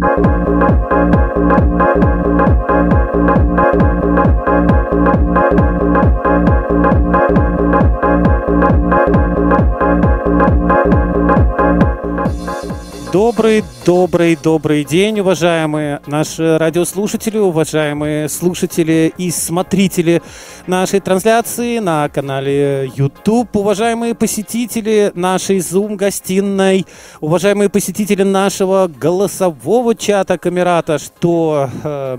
Thank you. Добрый день, уважаемые наши радиослушатели, уважаемые слушатели и смотрители нашей трансляции на канале YouTube, уважаемые посетители нашей Zoom-гостиной, уважаемые посетители нашего голосового чата Камерата, что э,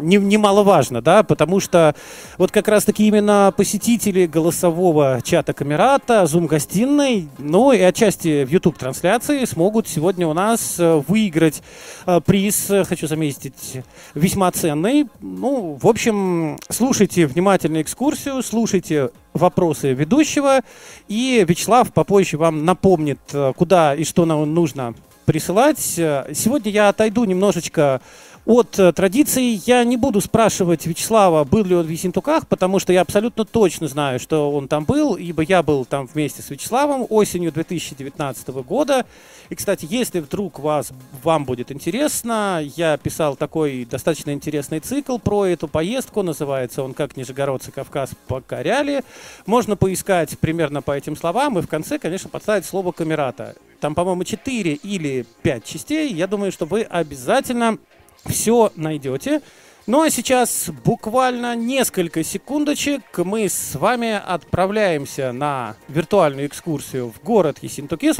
не, немаловажно, да, потому что вот как раз-таки именно посетители голосового чата Камерата, Zoom-гостиной, ну и отчасти в YouTube-трансляции смогут сегодня у нас э, выиграть э, приз, э, хочу заметить, весьма ценный. Ну, в общем, слушайте внимательно экскурсию, слушайте вопросы ведущего, и Вячеслав попозже вам напомнит, куда и что нам нужно присылать. Сегодня я отойду немножечко от э, традиции я не буду спрашивать Вячеслава, был ли он в Ессентуках, потому что я абсолютно точно знаю, что он там был, ибо я был там вместе с Вячеславом осенью 2019 года. И, кстати, если вдруг вас, вам будет интересно, я писал такой достаточно интересный цикл про эту поездку, называется он «Как нижегородцы Кавказ покоряли». Можно поискать примерно по этим словам и в конце, конечно, подставить слово «камерата». Там, по-моему, 4 или 5 частей. Я думаю, что вы обязательно все найдете. Ну а сейчас буквально несколько секундочек мы с вами отправляемся на виртуальную экскурсию в город Ессентукис.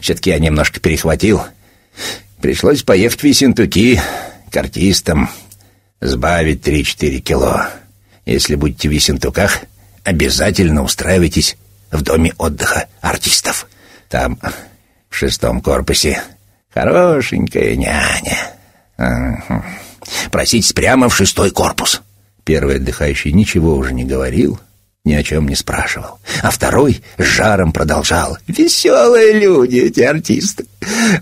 Все-таки я немножко перехватил. Пришлось поехать в Ессентуки к артистам, сбавить 3-4 кило. Если будете в Ессентуках, обязательно устраивайтесь в доме отдыха артистов. Там, в шестом корпусе, хорошенькая няня. Проситесь прямо в шестой корпус. Первый отдыхающий ничего уже не говорил, ни о чем не спрашивал. А второй с жаром продолжал. «Веселые люди эти артисты.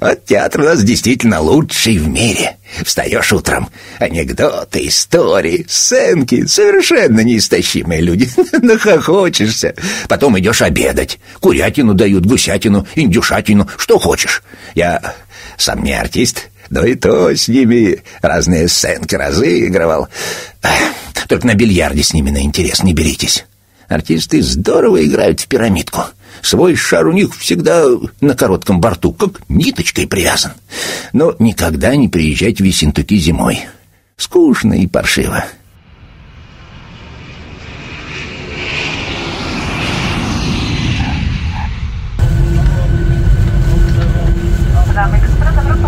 Вот театр у нас действительно лучший в мире. Встаешь утром, анекдоты, истории, сценки. Совершенно неистощимые люди. Нахохочешься. Потом идешь обедать. Курятину дают, гусятину, индюшатину, что хочешь. Я сам не артист, но и то с ними разные сценки разыгрывал. Только на бильярде с ними на интерес не беритесь. Артисты здорово играют в пирамидку. Свой шар у них всегда на коротком борту, как ниточкой привязан. Но никогда не приезжайте в Ессентуки зимой. Скучно и паршиво.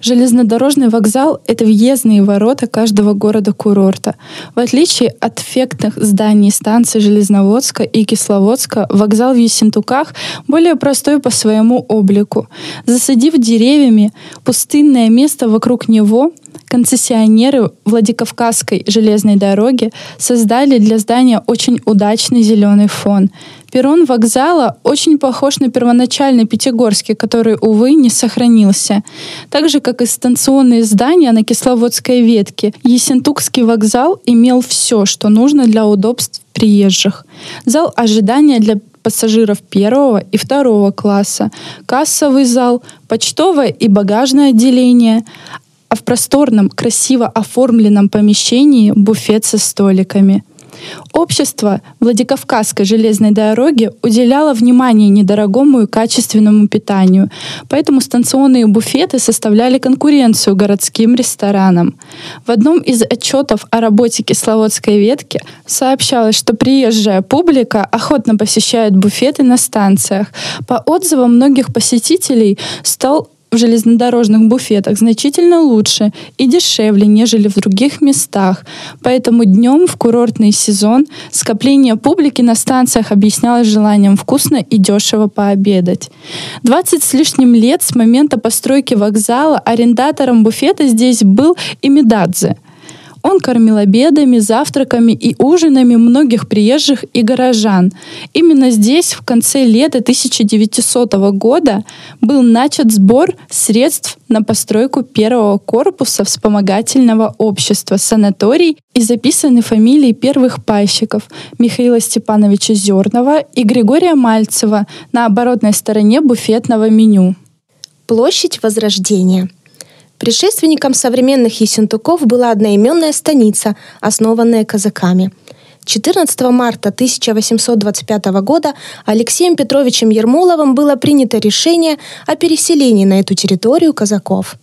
Железнодорожный вокзал – это въездные ворота каждого города-курорта. В отличие от эффектных зданий станций Железноводска и Кисловодска, вокзал в Ессентуках более простой по своему облику. Засадив деревьями пустынное место вокруг него, концессионеры Владикавказской железной дороги создали для здания очень удачный зеленый фон. Перрон вокзала очень похож на первоначальный Пятигорский, который, увы, не сохранился. Так же, как и станционные здания на Кисловодской ветке, Ессентукский вокзал имел все, что нужно для удобств приезжих. Зал ожидания для пассажиров первого и второго класса, кассовый зал, почтовое и багажное отделение, а в просторном, красиво оформленном помещении буфет со столиками. Общество Владикавказской железной дороги уделяло внимание недорогому и качественному питанию, поэтому станционные буфеты составляли конкуренцию городским ресторанам. В одном из отчетов о работе кисловодской ветки сообщалось, что приезжая публика охотно посещает буфеты на станциях. По отзывам многих посетителей стал в железнодорожных буфетах значительно лучше и дешевле, нежели в других местах. Поэтому днем в курортный сезон скопление публики на станциях объяснялось желанием вкусно и дешево пообедать. 20 с лишним лет с момента постройки вокзала арендатором буфета здесь был Имидадзе – Он кормил обедами, завтраками и ужинами многих приезжих и горожан. Именно здесь в конце лета 1900 года был начат сбор средств на постройку первого корпуса вспомогательного общества санаторий и записаны фамилии первых пайщиков Михаила Степановича Зернова и Григория Мальцева на оборотной стороне буфетного меню. Площадь Возрождения – Предшественником современных Ессентуков была одноименная станица, основанная казаками. 14 марта 1825 года Алексеем Петровичем Ермоловым было принято решение о переселении на эту территорию казаков.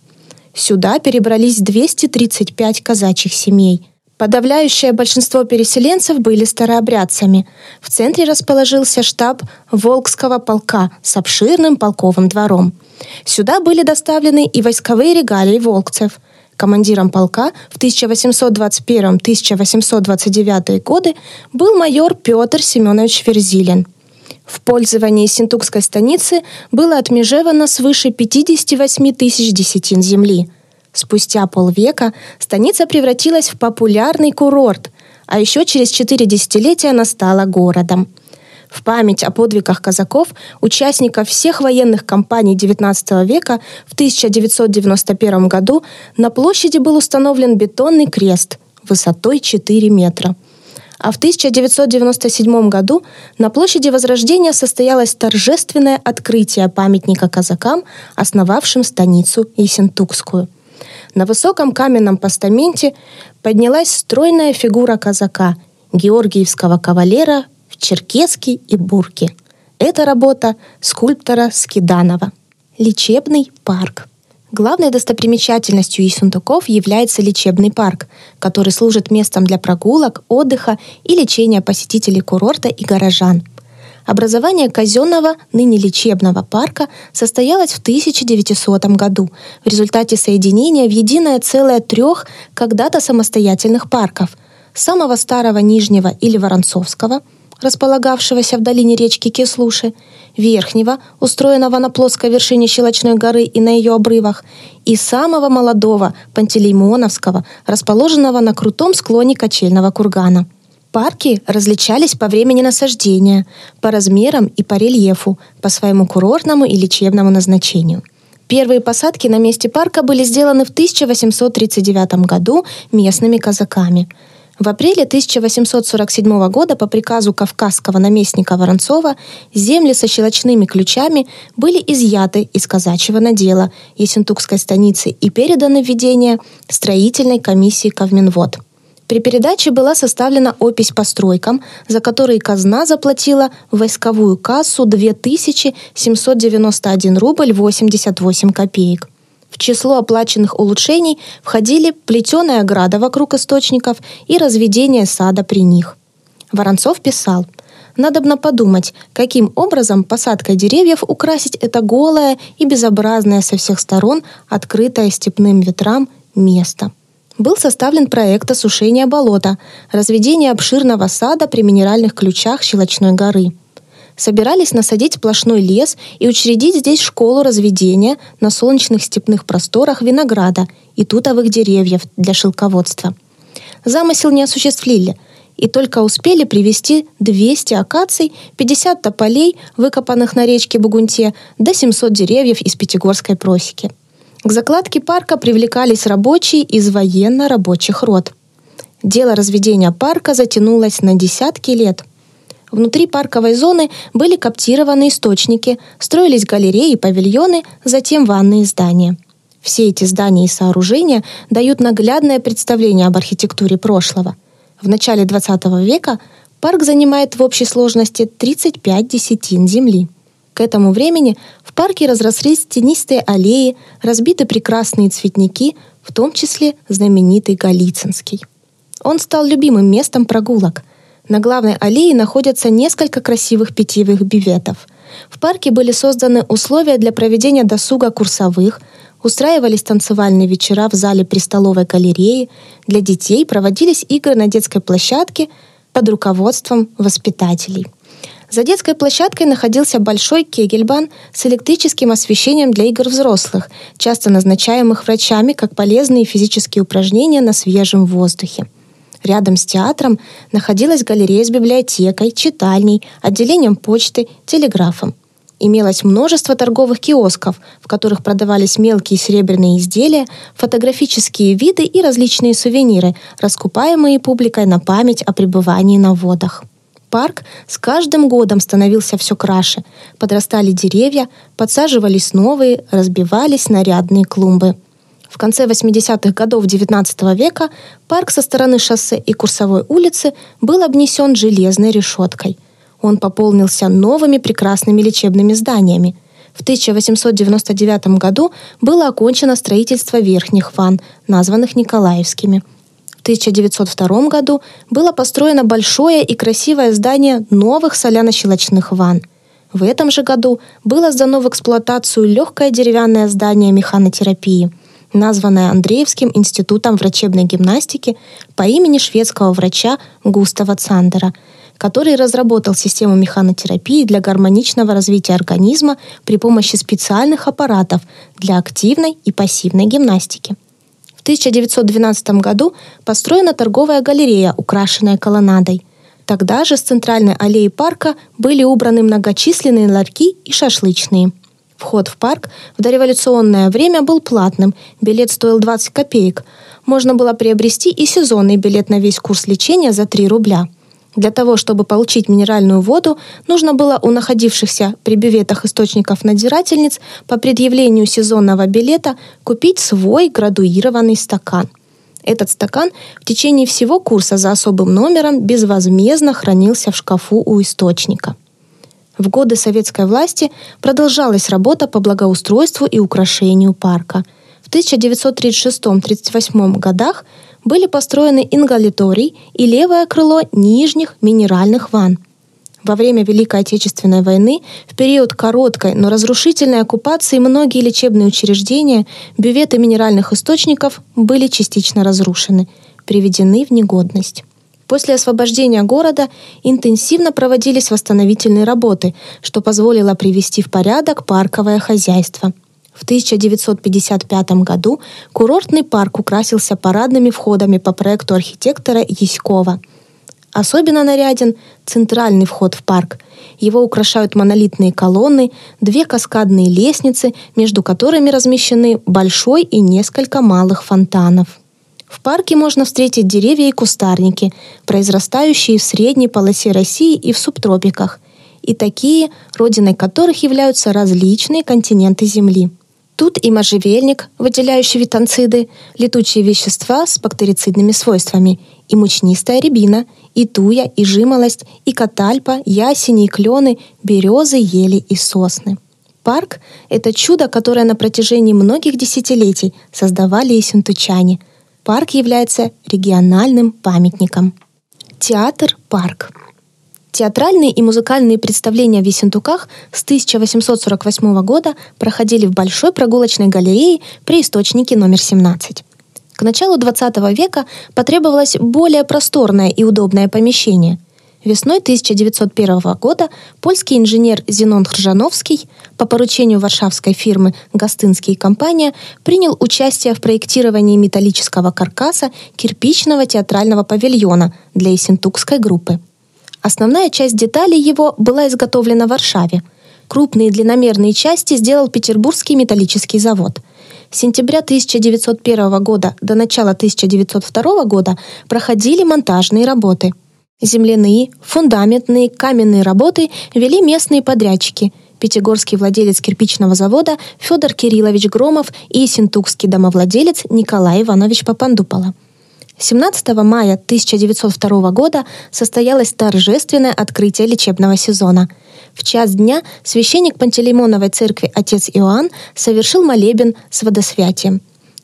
Сюда перебрались 235 казачьих семей. Подавляющее большинство переселенцев были старообрядцами. В центре расположился штаб Волгского полка с обширным полковым двором – Сюда были доставлены и войсковые регалии волкцев. Командиром полка в 1821-1829 годы был майор Петр Семенович Верзилин. В пользовании Синтукской станицы было отмежевано свыше 58 тысяч десятин земли. Спустя полвека станица превратилась в популярный курорт, а еще через четыре десятилетия она стала городом – в память о подвигах казаков, участников всех военных кампаний XIX века в 1991 году на площади был установлен бетонный крест высотой 4 метра. А в 1997 году на площади Возрождения состоялось торжественное открытие памятника казакам, основавшим станицу Ессентукскую. На высоком каменном постаменте поднялась стройная фигура казака, георгиевского кавалера черкески и бурки. Это работа скульптора Скиданова. Лечебный парк. Главной достопримечательностью Ессентуков является лечебный парк, который служит местом для прогулок, отдыха и лечения посетителей курорта и горожан. Образование казенного, ныне лечебного парка состоялось в 1900 году в результате соединения в единое целое трех когда-то самостоятельных парков – самого старого Нижнего или Воронцовского – располагавшегося в долине речки Кислуши, верхнего, устроенного на плоской вершине Щелочной горы и на ее обрывах, и самого молодого, Пантелеймоновского, расположенного на крутом склоне качельного кургана. Парки различались по времени насаждения, по размерам и по рельефу, по своему курортному и лечебному назначению. Первые посадки на месте парка были сделаны в 1839 году местными казаками – в апреле 1847 года по приказу кавказского наместника Воронцова земли со щелочными ключами были изъяты из казачьего надела Ессентукской станицы и переданы в ведение строительной комиссии Кавминвод. При передаче была составлена опись по стройкам, за которые казна заплатила в войсковую кассу 2791 рубль 88 копеек. В число оплаченных улучшений входили плетеная ограда вокруг источников и разведение сада при них. Воронцов писал «Надобно подумать, каким образом посадкой деревьев украсить это голое и безобразное со всех сторон, открытое степным ветрам, место» был составлен проект осушения болота, разведения обширного сада при минеральных ключах Щелочной горы – собирались насадить сплошной лес и учредить здесь школу разведения на солнечных степных просторах винограда и тутовых деревьев для шелководства. Замысел не осуществили, и только успели привести 200 акаций, 50 тополей, выкопанных на речке Бугунте, до 700 деревьев из Пятигорской просеки. К закладке парка привлекались рабочие из военно-рабочих род. Дело разведения парка затянулось на десятки лет. Внутри парковой зоны были коптированы источники, строились галереи и павильоны, затем ванные здания. Все эти здания и сооружения дают наглядное представление об архитектуре прошлого. В начале XX века парк занимает в общей сложности 35 десятин земли. К этому времени в парке разрослись тенистые аллеи, разбиты прекрасные цветники, в том числе знаменитый Голицынский. Он стал любимым местом прогулок – на главной аллее находятся несколько красивых питьевых биветов. В парке были созданы условия для проведения досуга курсовых, устраивались танцевальные вечера в зале при столовой галереи, для детей проводились игры на детской площадке под руководством воспитателей. За детской площадкой находился большой кегельбан с электрическим освещением для игр взрослых, часто назначаемых врачами как полезные физические упражнения на свежем воздухе. Рядом с театром находилась галерея с библиотекой, читальней, отделением почты, телеграфом. Имелось множество торговых киосков, в которых продавались мелкие серебряные изделия, фотографические виды и различные сувениры, раскупаемые публикой на память о пребывании на водах. Парк с каждым годом становился все краше. Подрастали деревья, подсаживались новые, разбивались нарядные клумбы. В конце 80-х годов XIX века парк со стороны шоссе и Курсовой улицы был обнесен железной решеткой. Он пополнился новыми прекрасными лечебными зданиями. В 1899 году было окончено строительство верхних ванн, названных Николаевскими – 1902 году было построено большое и красивое здание новых соляно-щелочных ванн. В этом же году было сдано в эксплуатацию легкое деревянное здание механотерапии, названное Андреевским институтом врачебной гимнастики по имени шведского врача Густава Цандера, который разработал систему механотерапии для гармоничного развития организма при помощи специальных аппаратов для активной и пассивной гимнастики. 1912 году построена торговая галерея, украшенная колоннадой. Тогда же с центральной аллеи парка были убраны многочисленные ларьки и шашлычные. Вход в парк в дореволюционное время был платным, билет стоил 20 копеек. Можно было приобрести и сезонный билет на весь курс лечения за 3 рубля – для того, чтобы получить минеральную воду, нужно было у находившихся при бюветах источников надзирательниц по предъявлению сезонного билета купить свой градуированный стакан. Этот стакан в течение всего курса за особым номером безвозмездно хранился в шкафу у источника. В годы советской власти продолжалась работа по благоустройству и украшению парка. В 1936-38 годах были построены ингаляторий и левое крыло нижних минеральных ванн. Во время Великой Отечественной войны, в период короткой, но разрушительной оккупации, многие лечебные учреждения, бюветы минеральных источников были частично разрушены, приведены в негодность. После освобождения города интенсивно проводились восстановительные работы, что позволило привести в порядок парковое хозяйство – в 1955 году курортный парк украсился парадными входами по проекту архитектора Яськова. Особенно наряден центральный вход в парк. Его украшают монолитные колонны, две каскадные лестницы, между которыми размещены большой и несколько малых фонтанов. В парке можно встретить деревья и кустарники, произрастающие в средней полосе России и в субтропиках, и такие, родиной которых являются различные континенты Земли – Тут и можжевельник, выделяющий витанциды, летучие вещества с бактерицидными свойствами, и мучнистая рябина, и туя, и жимолость, и катальпа, ясени, и клены, березы, ели и сосны. Парк — это чудо, которое на протяжении многих десятилетий создавали и синтучане. Парк является региональным памятником. Театр-парк — Театральные и музыкальные представления в Ессентуках с 1848 года проходили в Большой прогулочной галерее при источнике номер 17. К началу XX века потребовалось более просторное и удобное помещение. Весной 1901 года польский инженер Зенон Хржановский по поручению варшавской фирмы «Гастынский компания» принял участие в проектировании металлического каркаса кирпичного театрального павильона для Ессентукской группы – Основная часть деталей его была изготовлена в Варшаве. Крупные длинномерные части сделал Петербургский металлический завод. С сентября 1901 года до начала 1902 года проходили монтажные работы. Земляные, фундаментные, каменные работы вели местные подрядчики – пятигорский владелец кирпичного завода Федор Кириллович Громов и синтукский домовладелец Николай Иванович Папандупола. 17 мая 1902 года состоялось торжественное открытие лечебного сезона. В час дня священник Пантелеймоновой церкви отец Иоанн совершил молебен с водосвятием.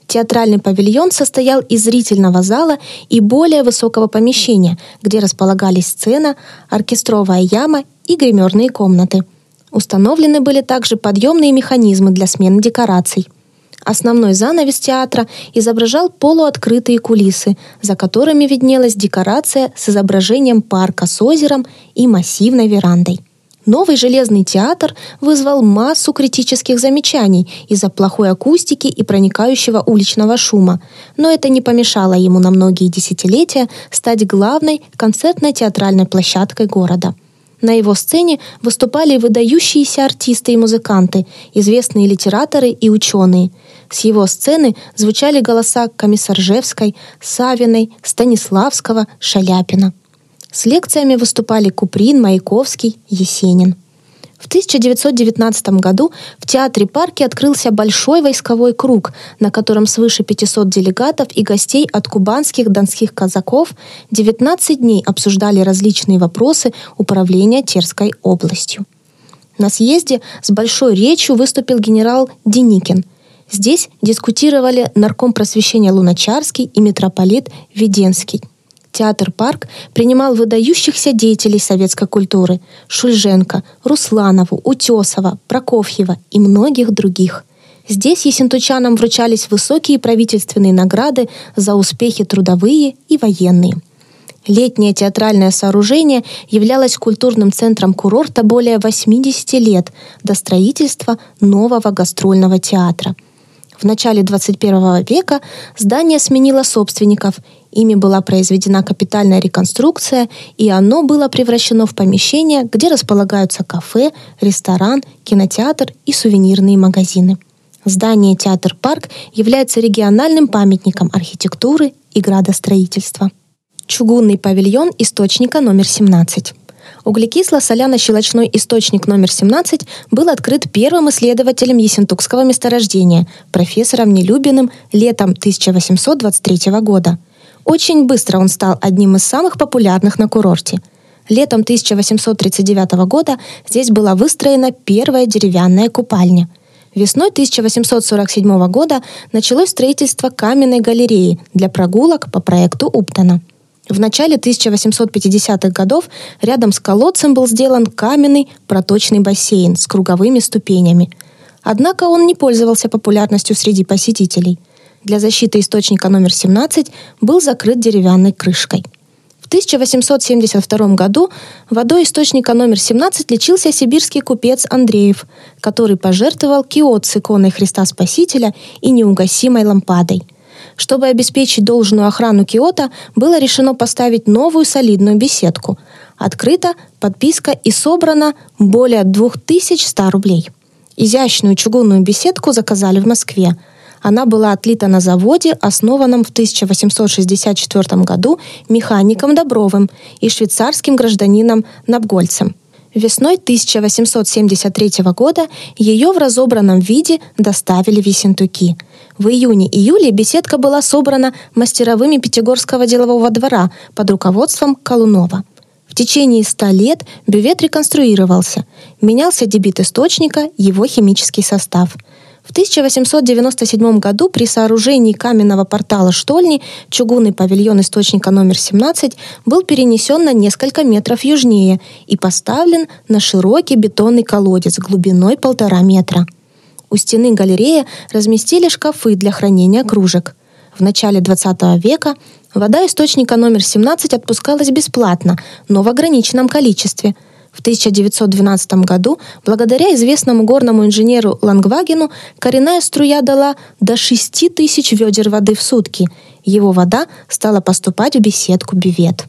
Театральный павильон состоял из зрительного зала и более высокого помещения, где располагались сцена, оркестровая яма и гримерные комнаты. Установлены были также подъемные механизмы для смены декораций. Основной занавес театра изображал полуоткрытые кулисы, за которыми виднелась декорация с изображением парка с озером и массивной верандой. Новый железный театр вызвал массу критических замечаний из-за плохой акустики и проникающего уличного шума, но это не помешало ему на многие десятилетия стать главной концертно-театральной площадкой города. На его сцене выступали выдающиеся артисты и музыканты, известные литераторы и ученые. С его сцены звучали голоса Комиссаржевской, Савиной, Станиславского, Шаляпина – с лекциями выступали Куприн, Маяковский, Есенин. В 1919 году в театре парке открылся большой войсковой круг, на котором свыше 500 делегатов и гостей от кубанских донских казаков 19 дней обсуждали различные вопросы управления Терской областью. На съезде с большой речью выступил генерал Деникин. Здесь дискутировали нарком просвещения Луначарский и митрополит Веденский – Театр «Парк» принимал выдающихся деятелей советской культуры – Шульженко, Русланову, Утесова, Прокофьева и многих других. Здесь есентучанам вручались высокие правительственные награды за успехи трудовые и военные. Летнее театральное сооружение являлось культурным центром курорта более 80 лет до строительства нового гастрольного театра. В начале 21 века здание сменило собственников Ими была произведена капитальная реконструкция, и оно было превращено в помещение, где располагаются кафе, ресторан, кинотеатр и сувенирные магазины. Здание «Театр-парк» является региональным памятником архитектуры и градостроительства. Чугунный павильон источника номер 17. Углекисло-соляно-щелочной источник номер 17 был открыт первым исследователем Ессентукского месторождения, профессором Нелюбиным, летом 1823 года – очень быстро он стал одним из самых популярных на курорте. Летом 1839 года здесь была выстроена первая деревянная купальня. Весной 1847 года началось строительство каменной галереи для прогулок по проекту Уптона. В начале 1850-х годов рядом с колодцем был сделан каменный проточный бассейн с круговыми ступенями. Однако он не пользовался популярностью среди посетителей – для защиты источника номер 17 был закрыт деревянной крышкой. В 1872 году водой источника номер 17 лечился сибирский купец Андреев, который пожертвовал киот с иконой Христа Спасителя и неугасимой лампадой. Чтобы обеспечить должную охрану киота, было решено поставить новую солидную беседку. Открыта подписка и собрано более 2100 рублей. Изящную чугунную беседку заказали в Москве – она была отлита на заводе, основанном в 1864 году механиком Добровым и швейцарским гражданином Набгольцем. Весной 1873 года ее в разобранном виде доставили в Ессентуки. В июне-июле беседка была собрана мастеровыми Пятигорского делового двора под руководством Колунова. В течение ста лет бювет реконструировался. Менялся дебит источника, его химический состав – в 1897 году при сооружении каменного портала штольни чугунный павильон источника номер 17 был перенесен на несколько метров южнее и поставлен на широкий бетонный колодец глубиной полтора метра. У стены галереи разместили шкафы для хранения кружек. В начале 20 века вода источника номер 17 отпускалась бесплатно, но в ограниченном количестве – в 1912 году, благодаря известному горному инженеру Лангвагену, коренная струя дала до 6 тысяч ведер воды в сутки. Его вода стала поступать в беседку бювет.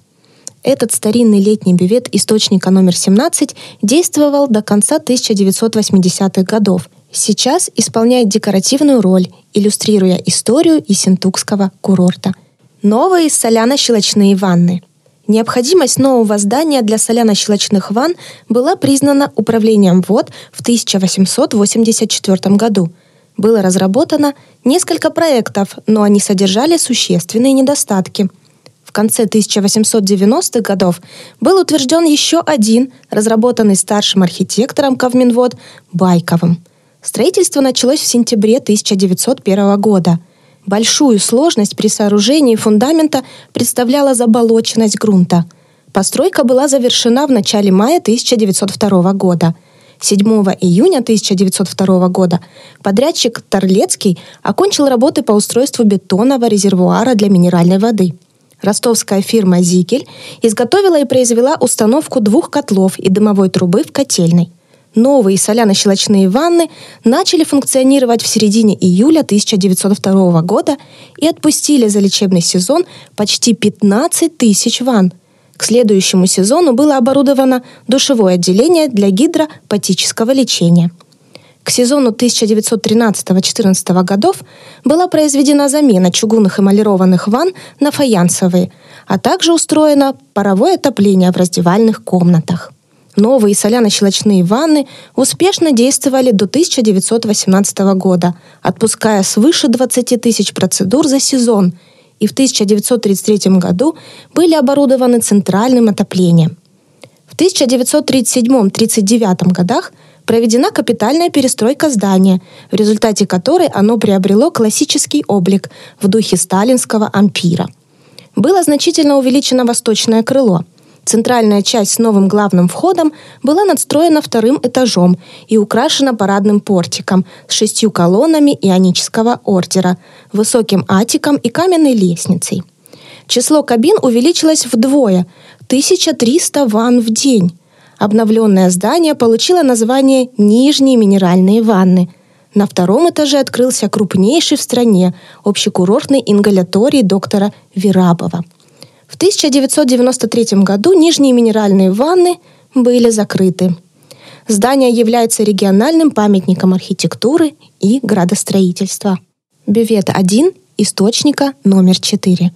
Этот старинный летний бювет источника номер 17 действовал до конца 1980-х годов. Сейчас исполняет декоративную роль, иллюстрируя историю Исентукского курорта. Новые соляно-щелочные ванны – Необходимость нового здания для соляно-щелочных ванн была признана Управлением вод в 1884 году. Было разработано несколько проектов, но они содержали существенные недостатки. В конце 1890-х годов был утвержден еще один, разработанный старшим архитектором Ковминвод Байковым. Строительство началось в сентябре 1901 года – Большую сложность при сооружении фундамента представляла заболоченность грунта. Постройка была завершена в начале мая 1902 года. 7 июня 1902 года подрядчик Торлецкий окончил работы по устройству бетонного резервуара для минеральной воды. Ростовская фирма «Зикель» изготовила и произвела установку двух котлов и дымовой трубы в котельной. Новые соляно-щелочные ванны начали функционировать в середине июля 1902 года и отпустили за лечебный сезон почти 15 тысяч ванн. К следующему сезону было оборудовано душевое отделение для гидропатического лечения – к сезону 1913-14 годов была произведена замена чугунных эмалированных ванн на фаянсовые, а также устроено паровое отопление в раздевальных комнатах. Новые соляно-щелочные ванны успешно действовали до 1918 года, отпуская свыше 20 тысяч процедур за сезон, и в 1933 году были оборудованы центральным отоплением. В 1937-39 годах – проведена капитальная перестройка здания, в результате которой оно приобрело классический облик в духе сталинского ампира. Было значительно увеличено восточное крыло. Центральная часть с новым главным входом была надстроена вторым этажом и украшена парадным портиком с шестью колоннами ионического ордера, высоким атиком и каменной лестницей. Число кабин увеличилось вдвое – 1300 ванн в день. Обновленное здание получило название «Нижние минеральные ванны». На втором этаже открылся крупнейший в стране общекурортный ингаляторий доктора Вирабова. В 1993 году нижние минеральные ванны были закрыты. Здание является региональным памятником архитектуры и градостроительства. Бювет 1 источника номер 4.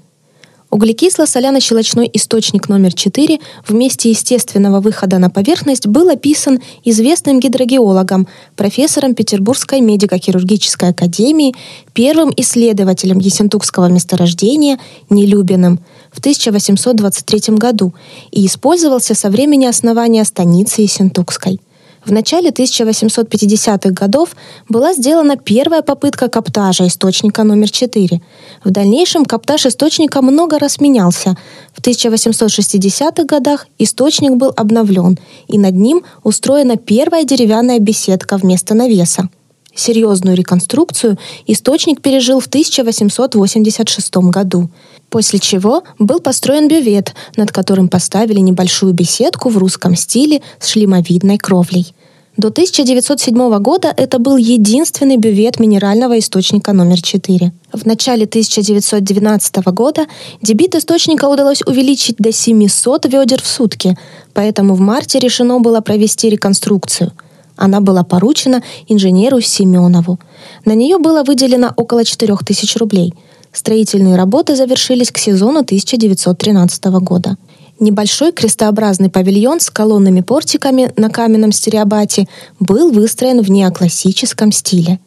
Углекисло-соляно-щелочной источник номер 4 в месте естественного выхода на поверхность был описан известным гидрогеологом, профессором Петербургской медико-хирургической академии, первым исследователем Ессентукского месторождения Нелюбиным в 1823 году и использовался со времени основания станицы Ессентукской. В начале 1850-х годов была сделана первая попытка каптажа источника номер 4. В дальнейшем каптаж источника много раз менялся. В 1860-х годах источник был обновлен, и над ним устроена первая деревянная беседка вместо навеса. Серьезную реконструкцию источник пережил в 1886 году, после чего был построен бювет, над которым поставили небольшую беседку в русском стиле с шлемовидной кровлей. До 1907 года это был единственный бювет минерального источника номер 4. В начале 1919 года дебит источника удалось увеличить до 700 ведер в сутки, поэтому в марте решено было провести реконструкцию. Она была поручена инженеру Семенову. На нее было выделено около 4000 рублей. Строительные работы завершились к сезону 1913 года. Небольшой крестообразный павильон с колонными портиками на каменном стереобате был выстроен в неоклассическом стиле.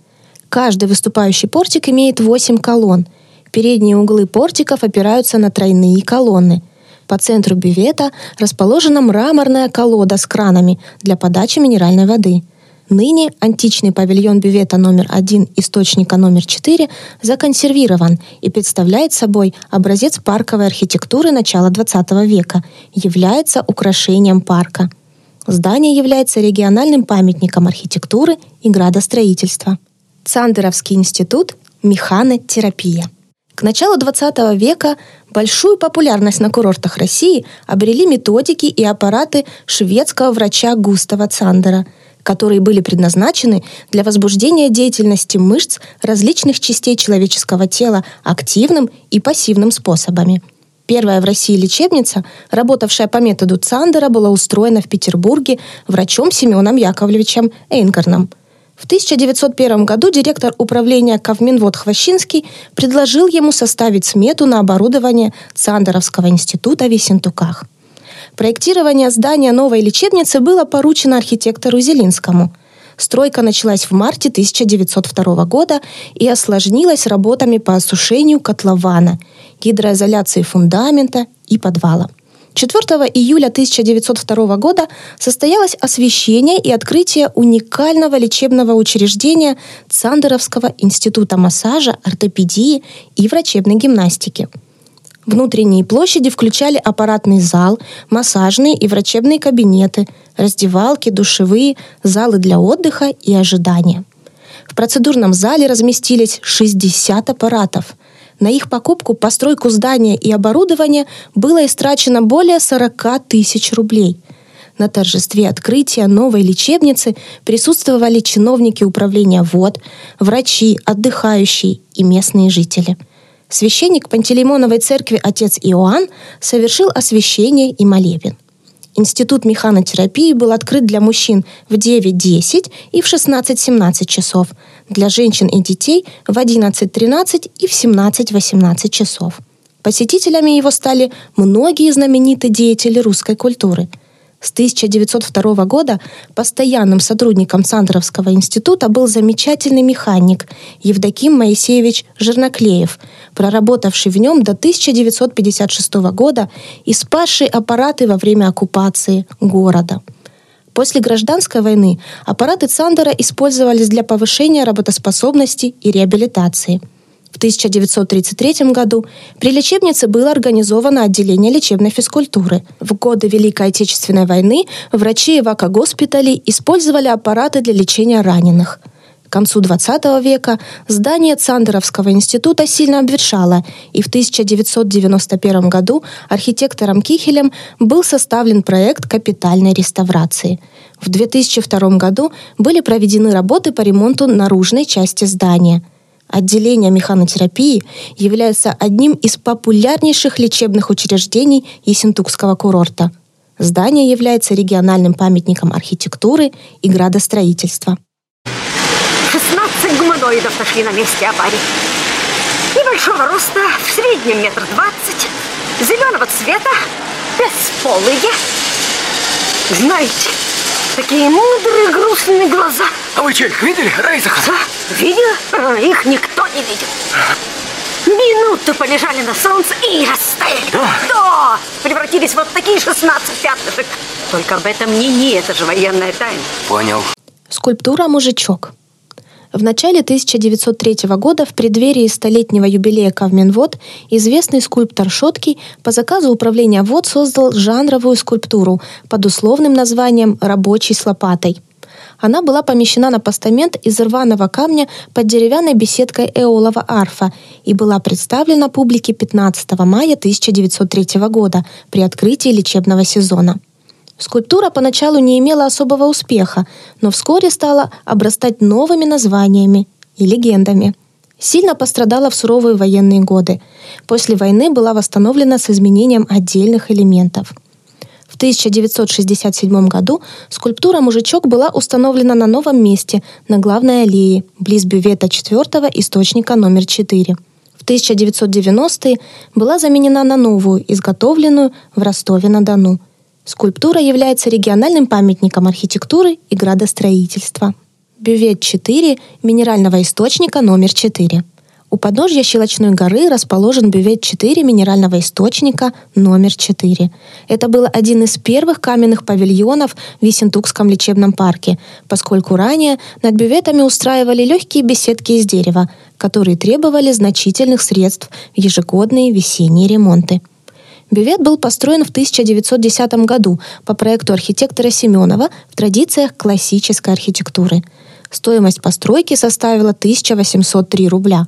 Каждый выступающий портик имеет 8 колонн. Передние углы портиков опираются на тройные колонны. По центру бювета расположена мраморная колода с кранами для подачи минеральной воды – Ныне античный павильон бювета номер один источника номер четыре законсервирован и представляет собой образец парковой архитектуры начала XX века, является украшением парка. Здание является региональным памятником архитектуры и градостроительства. Цандеровский институт механотерапия. К началу XX века большую популярность на курортах России обрели методики и аппараты шведского врача Густава Цандера – которые были предназначены для возбуждения деятельности мышц различных частей человеческого тела активным и пассивным способами. Первая в России лечебница, работавшая по методу Цандера, была устроена в Петербурге врачом Семеном Яковлевичем Эйнгарном. В 1901 году директор управления Ковминвод Хвощинский предложил ему составить смету на оборудование Цандеровского института в Ессентуках. Проектирование здания новой лечебницы было поручено архитектору Зелинскому. Стройка началась в марте 1902 года и осложнилась работами по осушению котлована, гидроизоляции фундамента и подвала. 4 июля 1902 года состоялось освещение и открытие уникального лечебного учреждения Цандеровского института массажа, ортопедии и врачебной гимнастики – Внутренние площади включали аппаратный зал, массажные и врачебные кабинеты, раздевалки, душевые, залы для отдыха и ожидания. В процедурном зале разместились 60 аппаратов. На их покупку, постройку здания и оборудования было истрачено более 40 тысяч рублей. На торжестве открытия новой лечебницы присутствовали чиновники управления ВОД, врачи, отдыхающие и местные жители. Священник Пантелеймоновой церкви отец Иоанн совершил освящение и молебен. Институт механотерапии был открыт для мужчин в 9-10 и в 16-17 часов, для женщин и детей в 11-13 и в 17-18 часов. Посетителями его стали многие знаменитые деятели русской культуры – с 1902 года постоянным сотрудником Сандровского института был замечательный механик Евдоким Моисеевич Жерноклеев, проработавший в нем до 1956 года и спасший аппараты во время оккупации города. После гражданской войны аппараты Цандера использовались для повышения работоспособности и реабилитации – в 1933 году при лечебнице было организовано отделение лечебной физкультуры. В годы Великой Отечественной войны врачи эвакогоспиталей использовали аппараты для лечения раненых. Концу XX века здание Цандеровского института сильно обветшало, и в 1991 году архитектором Кихелем был составлен проект капитальной реставрации. В 2002 году были проведены работы по ремонту наружной части здания – Отделение механотерапии является одним из популярнейших лечебных учреждений Ессентукского курорта. Здание является региональным памятником архитектуры и градостроительства. 16 гуманоидов нашли на месте аварии. Небольшого роста, в среднем метр двадцать, зеленого цвета, бесполые. Знаете, Такие мудрые, грустные глаза. А вы что, их видели, Райзаха? Да, видела? А, их никто не видел. Минуту полежали на солнце и растаяли. Да? Да, превратились в вот такие 16 пятнышек. Только об этом не не, это же военная тайна. Понял. Скульптура «Мужичок». В начале 1903 года, в преддверии столетнего юбилея Кавминвод, известный скульптор Шоткий по заказу управления ВОД создал жанровую скульптуру под условным названием «Рабочий с лопатой». Она была помещена на постамент из рваного камня под деревянной беседкой Эолова арфа и была представлена публике 15 мая 1903 года при открытии лечебного сезона. Скульптура поначалу не имела особого успеха, но вскоре стала обрастать новыми названиями и легендами. Сильно пострадала в суровые военные годы. После войны была восстановлена с изменением отдельных элементов. В 1967 году скульптура «Мужичок» была установлена на новом месте, на главной аллее, близ бювета 4 источника номер 4. В 1990-е была заменена на новую, изготовленную в Ростове-на-Дону – Скульптура является региональным памятником архитектуры и градостроительства. Бювет 4 минерального источника номер 4. У подножья Щелочной горы расположен бювет 4 минерального источника номер 4. Это был один из первых каменных павильонов в Висентукском лечебном парке, поскольку ранее над бюветами устраивали легкие беседки из дерева, которые требовали значительных средств в ежегодные весенние ремонты. Бювет был построен в 1910 году по проекту архитектора Семенова в традициях классической архитектуры. Стоимость постройки составила 1803 рубля.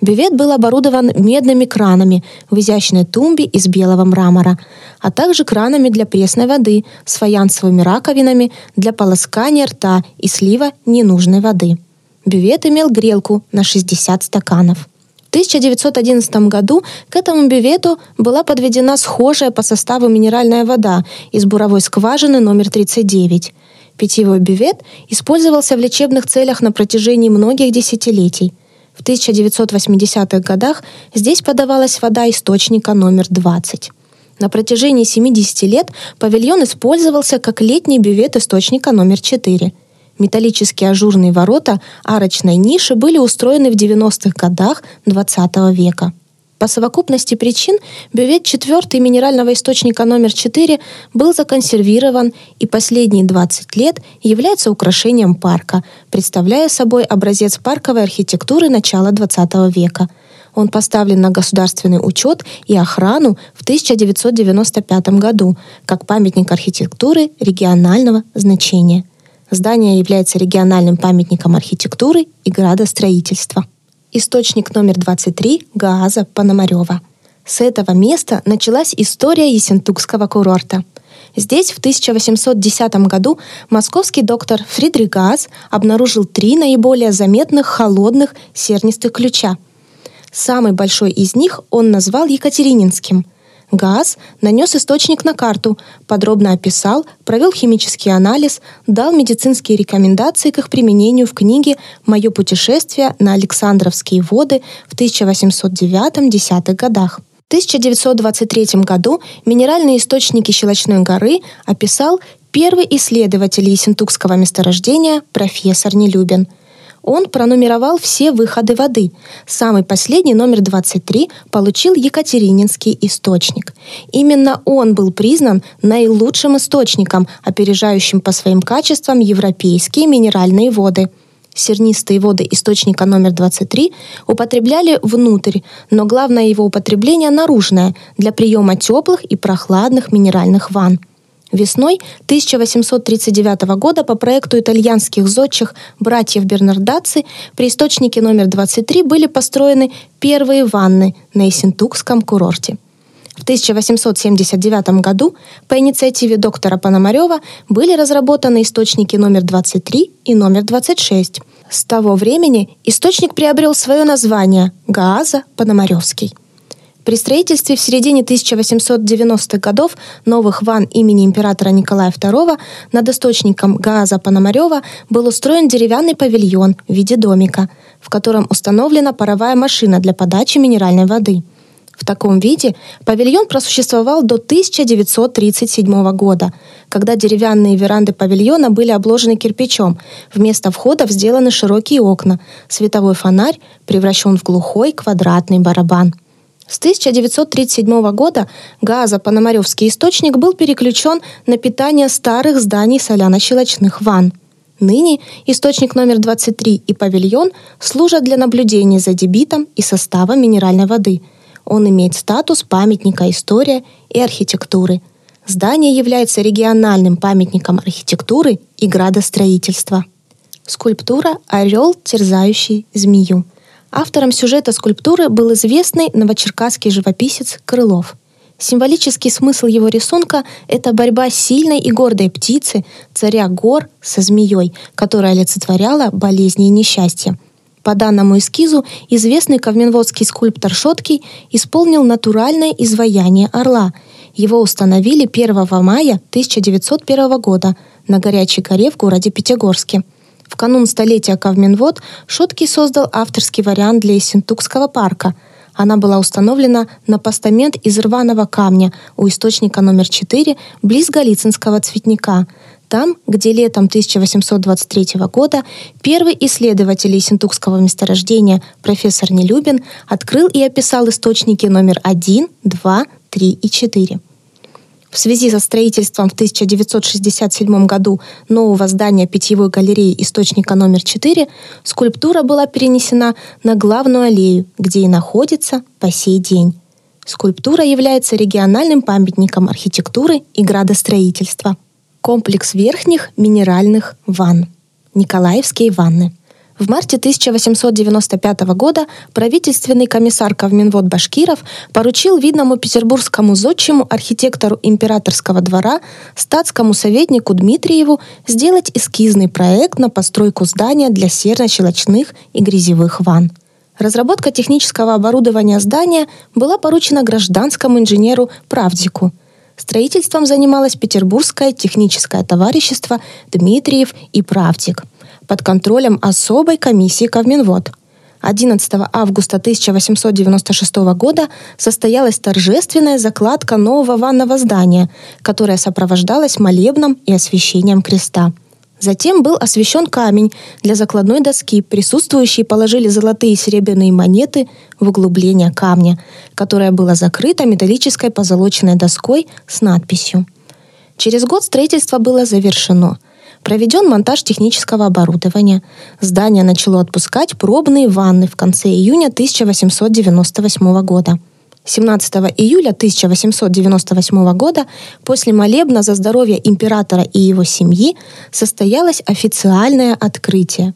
Бювет был оборудован медными кранами в изящной тумбе из белого мрамора, а также кранами для пресной воды с фаянсовыми раковинами для полоскания рта и слива ненужной воды. Бювет имел грелку на 60 стаканов. 1911 году к этому бювету была подведена схожая по составу минеральная вода из буровой скважины номер 39. Питьевой бювет использовался в лечебных целях на протяжении многих десятилетий. В 1980-х годах здесь подавалась вода источника номер 20. На протяжении 70 лет павильон использовался как летний бювет источника номер 4 – Металлические ажурные ворота арочной ниши были устроены в 90-х годах XX века. По совокупности причин бювет 4 минерального источника номер 4 был законсервирован и последние 20 лет является украшением парка, представляя собой образец парковой архитектуры начала XX века. Он поставлен на государственный учет и охрану в 1995 году как памятник архитектуры регионального значения – Здание является региональным памятником архитектуры и градостроительства. источник номер 23 Гааза Пономарева. С этого места началась история Ессентукского курорта. Здесь в 1810 году московский доктор Фридрих Гаас обнаружил три наиболее заметных холодных сернистых ключа. Самый большой из них он назвал Екатерининским – Газ нанес источник на карту, подробно описал, провел химический анализ, дал медицинские рекомендации к их применению в книге «Мое путешествие на Александровские воды» в 1809-10 годах. В 1923 году минеральные источники Щелочной горы описал первый исследователь Ессентукского месторождения профессор Нелюбин – он пронумеровал все выходы воды. Самый последний, номер 23, получил Екатерининский источник. Именно он был признан наилучшим источником, опережающим по своим качествам европейские минеральные воды. Сернистые воды источника номер 23 употребляли внутрь, но главное его употребление наружное для приема теплых и прохладных минеральных ванн. Весной 1839 года по проекту итальянских зодчих братьев Бернардаци при источнике номер 23 были построены первые ванны на Ессентукском курорте. В 1879 году по инициативе доктора Пономарева были разработаны источники номер 23 и номер 26. С того времени источник приобрел свое название – Гааза Пономаревский. При строительстве в середине 1890-х годов новых ванн имени императора Николая II над источником Гааза Пономарева был устроен деревянный павильон в виде домика, в котором установлена паровая машина для подачи минеральной воды. В таком виде павильон просуществовал до 1937 года, когда деревянные веранды павильона были обложены кирпичом, вместо входов сделаны широкие окна, световой фонарь превращен в глухой квадратный барабан – с 1937 года газо-пономаревский источник был переключен на питание старых зданий соляно-щелочных ванн. Ныне источник номер 23 и павильон служат для наблюдения за дебитом и составом минеральной воды. Он имеет статус памятника истории и архитектуры. Здание является региональным памятником архитектуры и градостроительства. Скульптура «Орел, терзающий змею». Автором сюжета скульптуры был известный новочеркасский живописец Крылов. Символический смысл его рисунка – это борьба сильной и гордой птицы, царя гор, со змеей, которая олицетворяла болезни и несчастья. По данному эскизу известный ковменводский скульптор Шоткий исполнил натуральное изваяние орла. Его установили 1 мая 1901 года на Горячей горе в городе Пятигорске – в канун столетия Кавминвод Шоткий создал авторский вариант для Ессентукского парка. Она была установлена на постамент из рваного камня у источника номер 4 близ Голицынского цветника. Там, где летом 1823 года первый исследователь Ессентукского месторождения профессор Нелюбин открыл и описал источники номер 1, 2, 3 и 4. В связи со строительством в 1967 году нового здания питьевой галереи источника номер 4 скульптура была перенесена на главную аллею, где и находится по сей день. Скульптура является региональным памятником архитектуры и градостроительства. Комплекс верхних минеральных ванн. Николаевские ванны – в марте 1895 года правительственный комиссар Кавминвод Башкиров поручил видному петербургскому зодчему архитектору императорского двора, статскому советнику Дмитриеву сделать эскизный проект на постройку здания для серно-щелочных и грязевых ванн. Разработка технического оборудования здания была поручена гражданскому инженеру Правдику. Строительством занималось Петербургское техническое товарищество Дмитриев и Правдик – под контролем особой комиссии Кавминвод. 11 августа 1896 года состоялась торжественная закладка нового ванного здания, которая сопровождалась молебном и освящением креста. Затем был освящен камень для закладной доски. Присутствующие положили золотые и серебряные монеты в углубление камня, которое было закрыто металлической позолоченной доской с надписью. Через год строительство было завершено – Проведен монтаж технического оборудования. Здание начало отпускать пробные ванны в конце июня 1898 года. 17 июля 1898 года после молебна за здоровье императора и его семьи состоялось официальное открытие.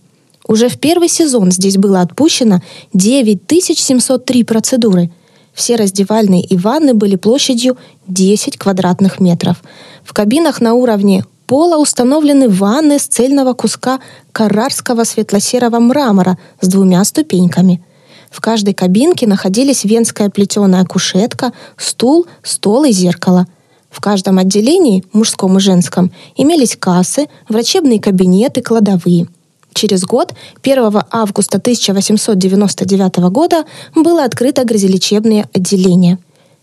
Уже в первый сезон здесь было отпущено 9703 процедуры. Все раздевальные и ванны были площадью 10 квадратных метров. В кабинах на уровне пола установлены ванны с цельного куска карарского светло-серого мрамора с двумя ступеньками. В каждой кабинке находились венская плетеная кушетка, стул, стол и зеркало. В каждом отделении, мужском и женском, имелись кассы, врачебные кабинеты, кладовые – Через год, 1 августа 1899 года, было открыто грязелечебное отделение.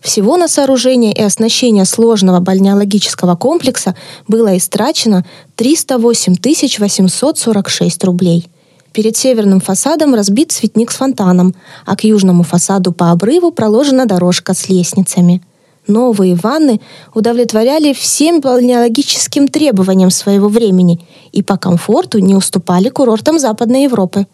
Всего на сооружение и оснащение сложного бальнеологического комплекса было истрачено 308 846 рублей. Перед северным фасадом разбит цветник с фонтаном, а к южному фасаду по обрыву проложена дорожка с лестницами – Новые ванны удовлетворяли всем балнеологическим требованиям своего времени и по комфорту не уступали курортам Западной Европы.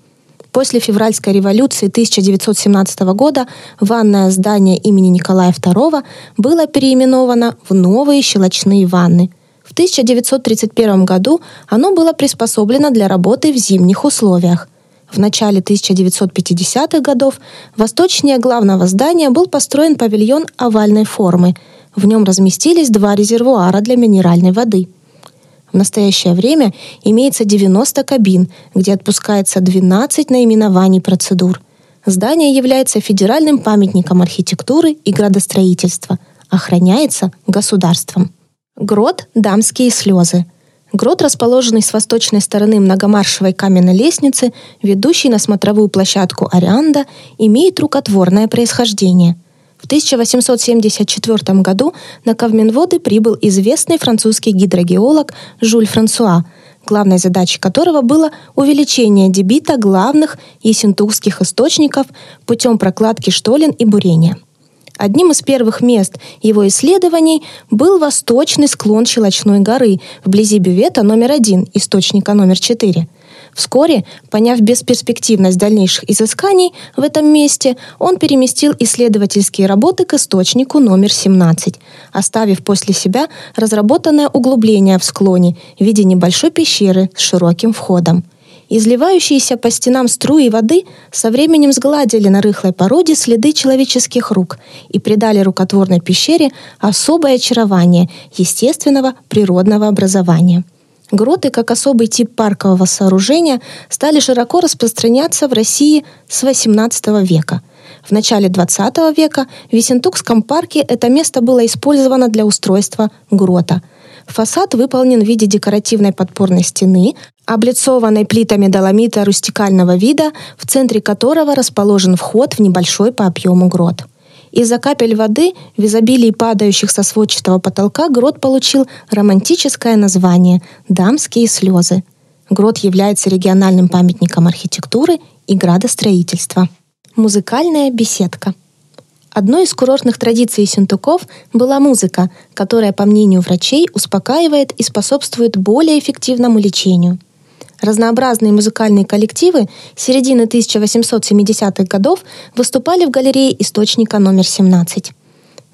После февральской революции 1917 года ванное здание имени Николая II было переименовано в новые щелочные ванны. В 1931 году оно было приспособлено для работы в зимних условиях. В начале 1950-х годов восточнее главного здания был построен павильон овальной формы. В нем разместились два резервуара для минеральной воды. В настоящее время имеется 90 кабин, где отпускается 12 наименований процедур. Здание является федеральным памятником архитектуры и градостроительства, охраняется государством. Грот «Дамские слезы» Грот, расположенный с восточной стороны многомаршевой каменной лестницы, ведущей на смотровую площадку Арианда, имеет рукотворное происхождение. В 1874 году на Кавминводы прибыл известный французский гидрогеолог Жюль Франсуа, главной задачей которого было увеличение дебита главных ессентукских источников путем прокладки штолен и бурения – Одним из первых мест его исследований был восточный склон Щелочной горы вблизи бювета номер один, источника номер четыре. Вскоре, поняв бесперспективность дальнейших изысканий в этом месте, он переместил исследовательские работы к источнику номер 17, оставив после себя разработанное углубление в склоне в виде небольшой пещеры с широким входом. Изливающиеся по стенам струи воды со временем сгладили на рыхлой породе следы человеческих рук и придали рукотворной пещере особое очарование естественного природного образования. Гроты, как особый тип паркового сооружения, стали широко распространяться в России с XVIII века. В начале XX века в Весентукском парке это место было использовано для устройства грота – Фасад выполнен в виде декоративной подпорной стены, облицованной плитами доломита рустикального вида, в центре которого расположен вход в небольшой по объему грот. Из-за капель воды в изобилии падающих со сводчатого потолка грот получил романтическое название «Дамские слезы». Грот является региональным памятником архитектуры и градостроительства. Музыкальная беседка – Одной из курортных традиций синтуков была музыка, которая, по мнению врачей, успокаивает и способствует более эффективному лечению. Разнообразные музыкальные коллективы середины 1870-х годов выступали в галерее источника номер 17.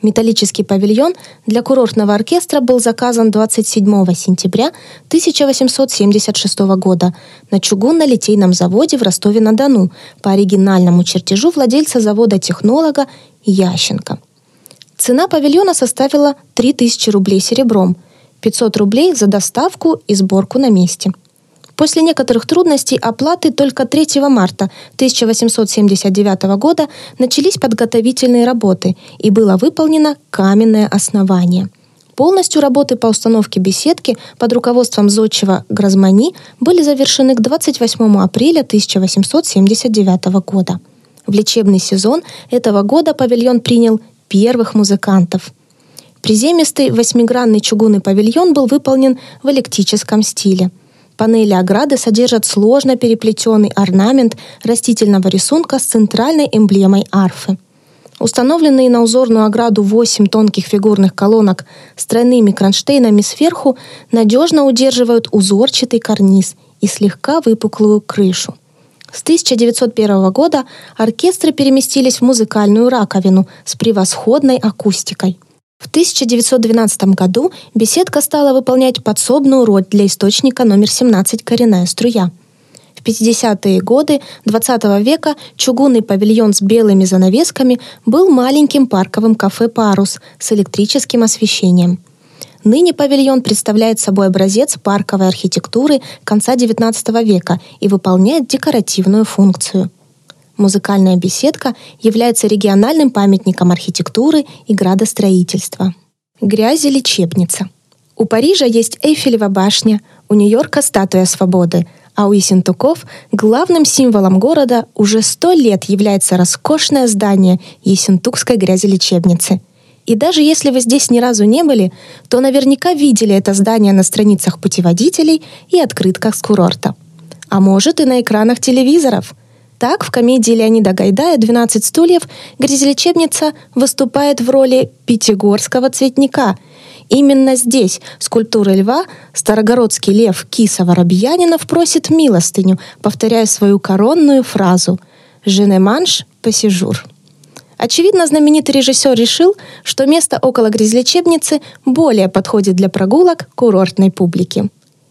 Металлический павильон для курортного оркестра был заказан 27 сентября 1876 года на чугунно-литейном заводе в Ростове-на-Дону по оригинальному чертежу владельца завода-технолога Ященко. Цена павильона составила 3000 рублей серебром, 500 рублей за доставку и сборку на месте – После некоторых трудностей оплаты только 3 марта 1879 года начались подготовительные работы и было выполнено каменное основание. Полностью работы по установке беседки под руководством зодчего Гразмани были завершены к 28 апреля 1879 года. В лечебный сезон этого года павильон принял первых музыкантов. Приземистый восьмигранный чугунный павильон был выполнен в электрическом стиле – Панели ограды содержат сложно переплетенный орнамент растительного рисунка с центральной эмблемой арфы. Установленные на узорную ограду 8 тонких фигурных колонок с тройными кронштейнами сверху надежно удерживают узорчатый карниз и слегка выпуклую крышу. С 1901 года оркестры переместились в музыкальную раковину с превосходной акустикой – в 1912 году беседка стала выполнять подсобную роль для источника номер 17 «Коренная струя». В 50-е годы XX века чугунный павильон с белыми занавесками был маленьким парковым кафе «Парус» с электрическим освещением. Ныне павильон представляет собой образец парковой архитектуры конца XIX века и выполняет декоративную функцию. Музыкальная беседка является региональным памятником архитектуры и градостроительства. Грязи лечебница. У Парижа есть Эйфелева башня, у Нью-Йорка статуя свободы, а у Ессентуков главным символом города уже сто лет является роскошное здание Ессентукской грязелечебницы. И даже если вы здесь ни разу не были, то наверняка видели это здание на страницах путеводителей и открытках с курорта. А может и на экранах телевизоров. Так, в комедии Леонида Гайдая «12 стульев» грязелечебница выступает в роли пятигорского цветника – Именно здесь скульптура льва старогородский лев Киса Воробьянинов просит милостыню, повторяя свою коронную фразу «Жене манш посижур». Очевидно, знаменитый режиссер решил, что место около грязелечебницы более подходит для прогулок курортной публики.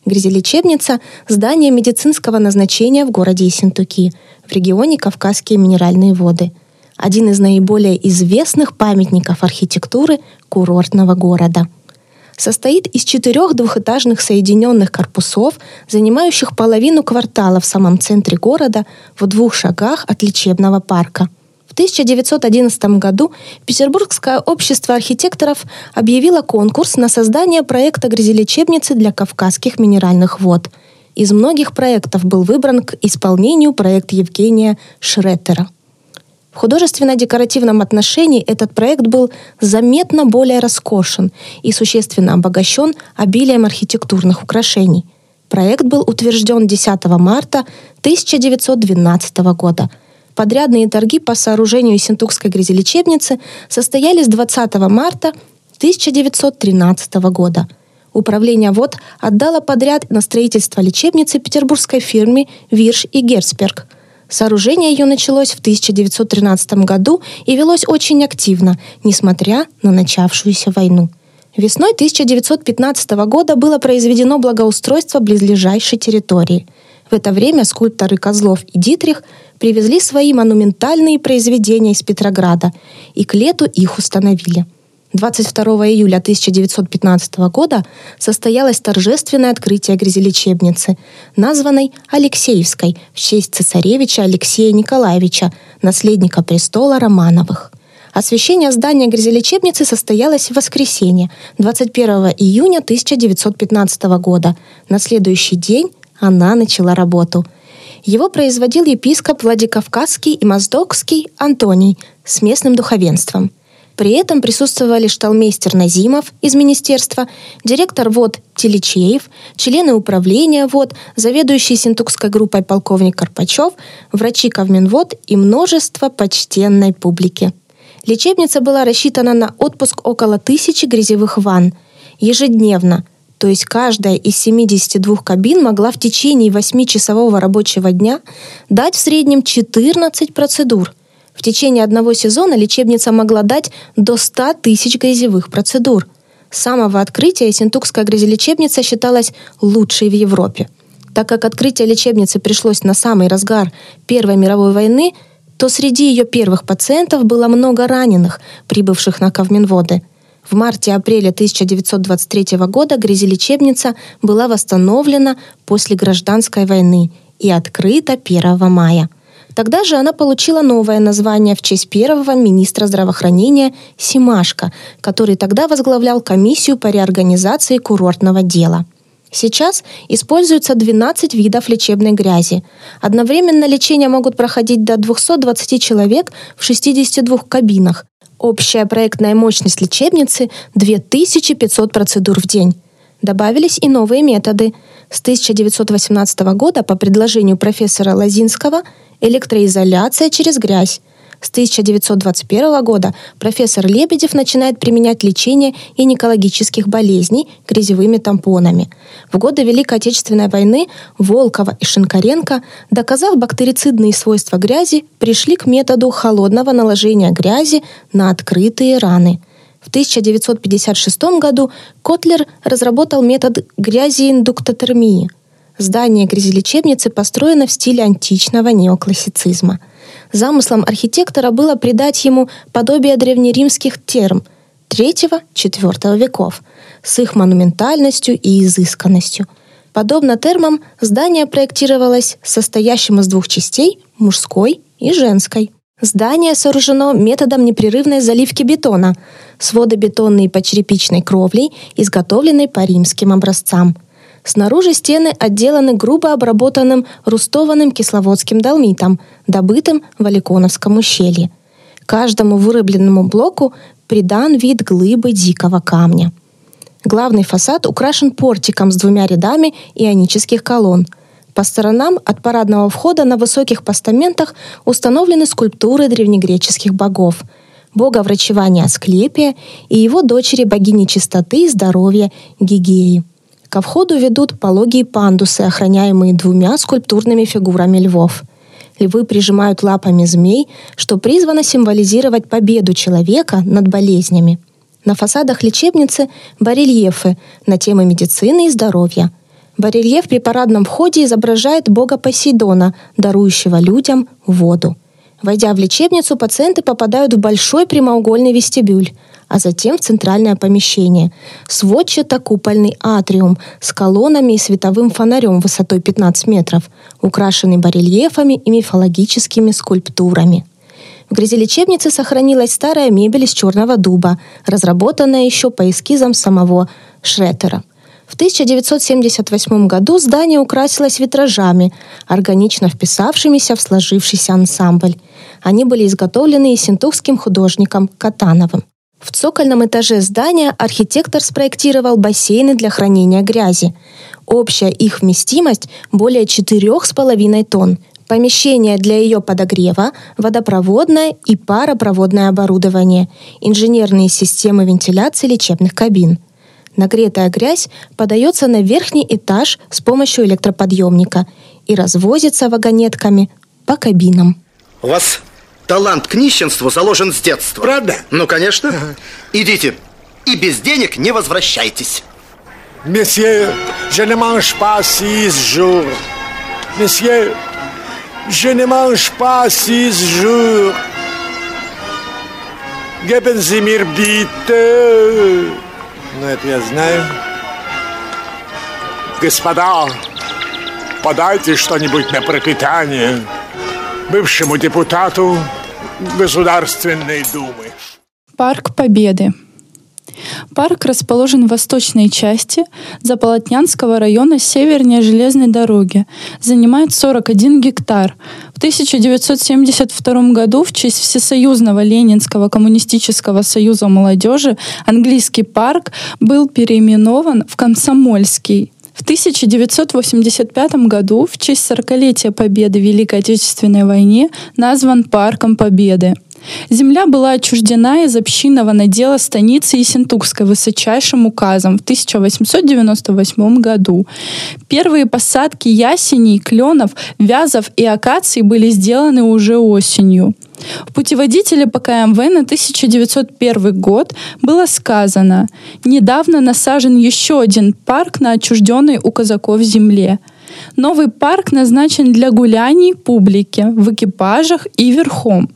Грязелечебница – здание медицинского назначения в городе Ессентуки, в регионе Кавказские минеральные воды. Один из наиболее известных памятников архитектуры курортного города – состоит из четырех двухэтажных соединенных корпусов, занимающих половину квартала в самом центре города в двух шагах от лечебного парка. В 1911 году Петербургское общество архитекторов объявило конкурс на создание проекта грязелечебницы для кавказских минеральных вод. Из многих проектов был выбран к исполнению проект Евгения Шреттера – в художественно-декоративном отношении этот проект был заметно более роскошен и существенно обогащен обилием архитектурных украшений. Проект был утвержден 10 марта 1912 года. Подрядные торги по сооружению Синтукской грязелечебницы состоялись 20 марта 1913 года. Управление ВОД отдало подряд на строительство лечебницы петербургской фирме «Вирш и Герцберг», Сооружение ее началось в 1913 году и велось очень активно, несмотря на начавшуюся войну. Весной 1915 года было произведено благоустройство близлежащей территории. В это время скульпторы Козлов и Дитрих привезли свои монументальные произведения из Петрограда, и к лету их установили – 22 июля 1915 года состоялось торжественное открытие грязелечебницы, названной Алексеевской в честь цесаревича Алексея Николаевича, наследника престола Романовых. Освящение здания грязелечебницы состоялось в воскресенье, 21 июня 1915 года. На следующий день она начала работу. Его производил епископ Владикавказский и Моздокский Антоний с местным духовенством – при этом присутствовали шталмейстер Назимов из министерства, директор ВОД Телечеев, члены управления ВОД, заведующий Синтукской группой полковник Карпачев, врачи Ковминвод и множество почтенной публики. Лечебница была рассчитана на отпуск около тысячи грязевых ванн ежедневно – то есть каждая из 72 кабин могла в течение 8-часового рабочего дня дать в среднем 14 процедур. В течение одного сезона лечебница могла дать до 100 тысяч грязевых процедур. С самого открытия Синтукская грязелечебница считалась лучшей в Европе. Так как открытие лечебницы пришлось на самый разгар Первой мировой войны, то среди ее первых пациентов было много раненых, прибывших на Кавминводы. В марте-апреле 1923 года грязелечебница была восстановлена после гражданской войны и открыта 1 мая – Тогда же она получила новое название в честь первого министра здравоохранения Симашко, который тогда возглавлял комиссию по реорганизации курортного дела. Сейчас используется 12 видов лечебной грязи. Одновременно лечение могут проходить до 220 человек в 62 кабинах. Общая проектная мощность лечебницы – 2500 процедур в день. Добавились и новые методы. С 1918 года по предложению профессора Лазинского – электроизоляция через грязь. С 1921 года профессор Лебедев начинает применять лечение гинекологических болезней грязевыми тампонами. В годы Великой Отечественной войны Волкова и Шинкаренко, доказав бактерицидные свойства грязи, пришли к методу холодного наложения грязи на открытые раны. В 1956 году Котлер разработал метод грязииндуктотермии – Здание грязелечебницы построено в стиле античного неоклассицизма. Замыслом архитектора было придать ему подобие древнеримских терм III-IV веков с их монументальностью и изысканностью. Подобно термам, здание проектировалось состоящим из двух частей – мужской и женской. Здание сооружено методом непрерывной заливки бетона, сводобетонной по черепичной кровлей, изготовленной по римским образцам – Снаружи стены отделаны грубо обработанным рустованным кисловодским долмитом, добытым в Аликоновском ущелье. Каждому вырубленному блоку придан вид глыбы дикого камня. Главный фасад украшен портиком с двумя рядами ионических колонн. По сторонам от парадного входа на высоких постаментах установлены скульптуры древнегреческих богов – бога врачевания Асклепия и его дочери богини чистоты и здоровья Гигеи – Ко входу ведут пологие пандусы, охраняемые двумя скульптурными фигурами львов. Львы прижимают лапами змей, что призвано символизировать победу человека над болезнями. На фасадах лечебницы барельефы на темы медицины и здоровья. Барельеф при парадном входе изображает бога Посейдона, дарующего людям воду. Войдя в лечебницу, пациенты попадают в большой прямоугольный вестибюль – а затем в центральное помещение. Сводчато-купольный атриум с колоннами и световым фонарем высотой 15 метров, украшенный барельефами и мифологическими скульптурами. В грязелечебнице сохранилась старая мебель из черного дуба, разработанная еще по эскизам самого Шреттера. В 1978 году здание украсилось витражами, органично вписавшимися в сложившийся ансамбль. Они были изготовлены синтухским художником Катановым. В цокольном этаже здания архитектор спроектировал бассейны для хранения грязи. Общая их вместимость более 4,5 тонн. Помещение для ее подогрева, водопроводное и паропроводное оборудование, инженерные системы вентиляции лечебных кабин. Нагретая грязь подается на верхний этаж с помощью электроподъемника и развозится вагонетками по кабинам. У вас Талант к нищенству заложен с детства. Правда? Ну, конечно. Ага. Идите. И без денег не возвращайтесь. Месье, je ne mange pas six jours. Месье, je ne mange pas six jours. Geben Sie mir bitte. Ну, это я знаю. Господа, подайте что-нибудь на пропитание бывшему депутату Государственной Думы. Парк Победы. Парк расположен в восточной части Заполотнянского района севернее железной дороги. Занимает 41 гектар. В 1972 году в честь Всесоюзного Ленинского коммунистического союза молодежи английский парк был переименован в Комсомольский. В 1985 году в честь 40-летия Победы в Великой Отечественной войне назван Парком Победы. Земля была отчуждена из общинного надела станицы Ессентукской высочайшим указом в 1898 году. Первые посадки ясеней, кленов, вязов и акаций были сделаны уже осенью. В путеводителе по КМВ на 1901 год было сказано «Недавно насажен еще один парк на отчужденной у казаков земле». Новый парк назначен для гуляний публики в экипажах и верхом.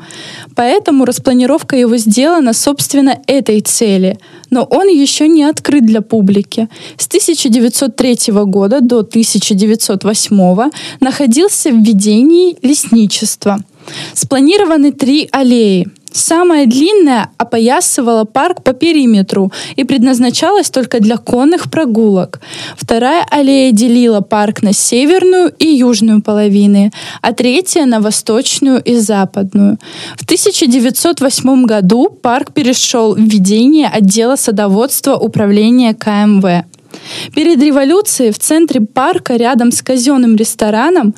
Поэтому распланировка его сделана, собственно, этой цели. Но он еще не открыт для публики. С 1903 года до 1908 находился в ведении лесничества – Спланированы три аллеи. Самая длинная опоясывала парк по периметру и предназначалась только для конных прогулок. Вторая аллея делила парк на северную и южную половины, а третья на восточную и западную. В 1908 году парк перешел в ведение отдела садоводства управления КМВ. Перед революцией в центре парка рядом с казенным рестораном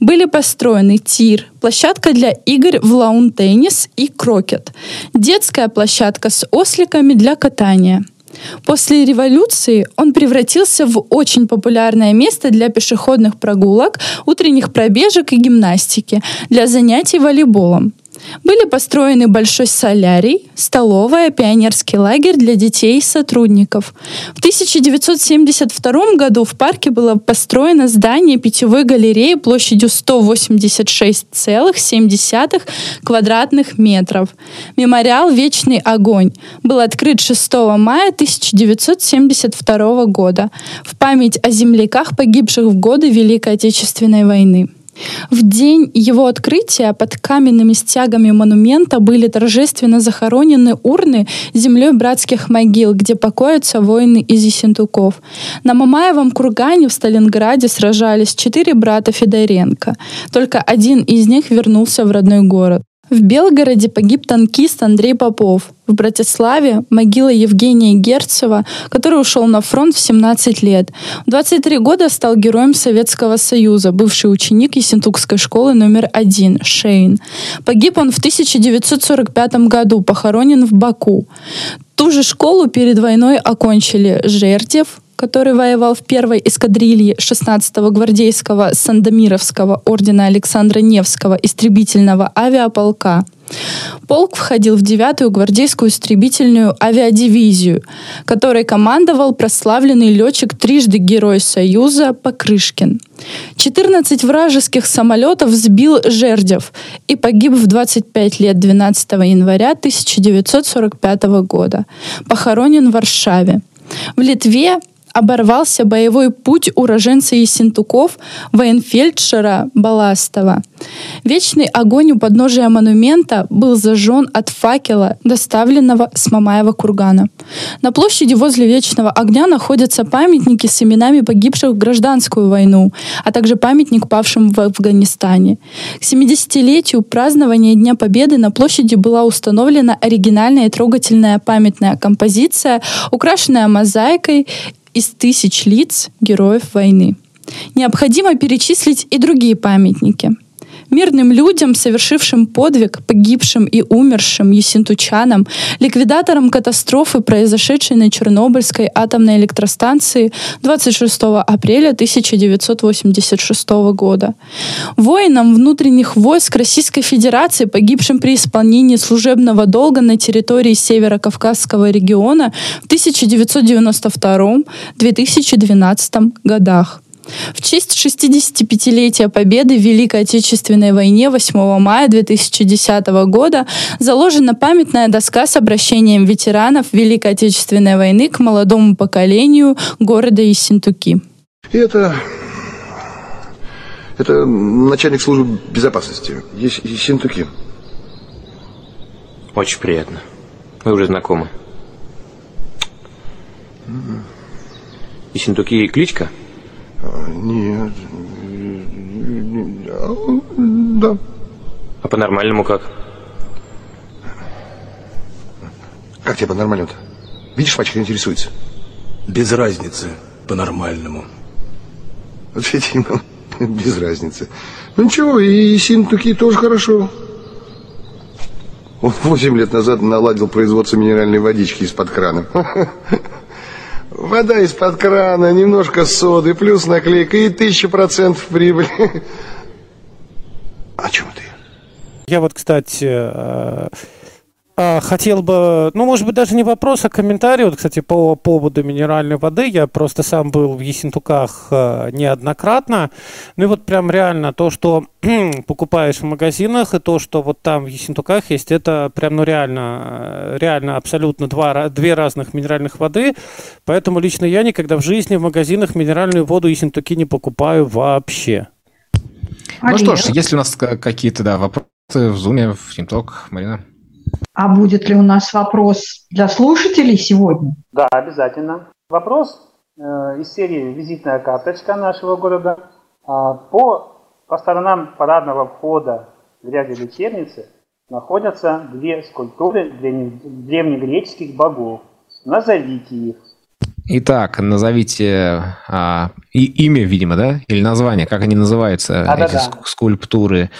были построены тир, площадка для игр в лаун-теннис и крокет, детская площадка с осликами для катания. После революции он превратился в очень популярное место для пешеходных прогулок, утренних пробежек и гимнастики, для занятий волейболом. Были построены большой солярий, столовая, пионерский лагерь для детей и сотрудников. В 1972 году в парке было построено здание питьевой галереи площадью 186,7 квадратных метров. Мемориал «Вечный огонь» был открыт 6 мая 1972 года в память о земляках, погибших в годы Великой Отечественной войны. В день его открытия под каменными стягами монумента были торжественно захоронены урны землей братских могил, где покоятся воины из Ессентуков. На Мамаевом кургане в Сталинграде сражались четыре брата Федоренко. Только один из них вернулся в родной город. В Белгороде погиб танкист Андрей Попов. В Братиславе могила Евгения Герцева, который ушел на фронт в 17 лет. В 23 года стал героем Советского Союза, бывший ученик Ессентукской школы номер один Шейн. Погиб он в 1945 году, похоронен в Баку. Ту же школу перед войной окончили Жердев, который воевал в первой эскадрилье 16-го гвардейского Сандомировского ордена Александра Невского истребительного авиаполка. Полк входил в 9-ю гвардейскую истребительную авиадивизию, которой командовал прославленный летчик трижды Герой Союза Покрышкин. 14 вражеских самолетов сбил Жердев и погиб в 25 лет 12 января 1945 года. Похоронен в Варшаве. В Литве оборвался боевой путь уроженца Ессентуков военфельдшера Баластова. Вечный огонь у подножия монумента был зажжен от факела, доставленного с Мамаева кургана. На площади возле Вечного огня находятся памятники с именами погибших в гражданскую войну, а также памятник павшим в Афганистане. К 70-летию празднования Дня Победы на площади была установлена оригинальная и трогательная памятная композиция, украшенная мозаикой из тысяч лиц героев войны. Необходимо перечислить и другие памятники – мирным людям, совершившим подвиг, погибшим и умершим ессентучанам, ликвидаторам катастрофы, произошедшей на Чернобыльской атомной электростанции 26 апреля 1986 года, воинам внутренних войск Российской Федерации, погибшим при исполнении служебного долга на территории Северо-Кавказского региона в 1992-2012 годах. В честь 65-летия Победы в Великой Отечественной войне 8 мая 2010 года заложена памятная доска с обращением ветеранов Великой Отечественной войны к молодому поколению города Ессентуки. И это... Это начальник службы безопасности Ессентуки. Очень приятно. Мы уже знакомы. Ессентуки кличка? Нет. Да. А по-нормальному как? Как тебе по-нормальному-то? Видишь, мальчик интересуется. Без разницы по-нормальному. Вот видимо, без разницы. Ну ничего, и синтуки тоже хорошо. Он 8 лет назад наладил производство минеральной водички из-под крана. Вода из-под крана, немножко соды, плюс наклейка и тысяча процентов прибыли. О чем ты? Я вот, кстати, э, хотел бы, ну, может быть, даже не вопрос, а комментарий. Вот, кстати, по поводу минеральной воды. Я просто сам был в Ессентуках э, неоднократно. Ну и вот прям реально то, что покупаешь в магазинах, и то, что вот там в Ессентуках есть, это прям, ну, реально, э, реально абсолютно два, две разных минеральных воды. Поэтому лично я никогда в жизни в магазинах минеральную воду Ессентуки не покупаю вообще. Ну что ж, если у нас какие-то, да, вопросы в Зуме, в Тимток, Марина? А будет ли у нас вопрос для слушателей сегодня? Да, обязательно. Вопрос э, из серии «Визитная карточка нашего города». А, по, по сторонам парадного входа в ряде лечебницы находятся две скульптуры древнегреческих богов. Назовите их. Итак, назовите а, и, имя, видимо, да? Или название, как они называются, а, эти да, да. скульптуры.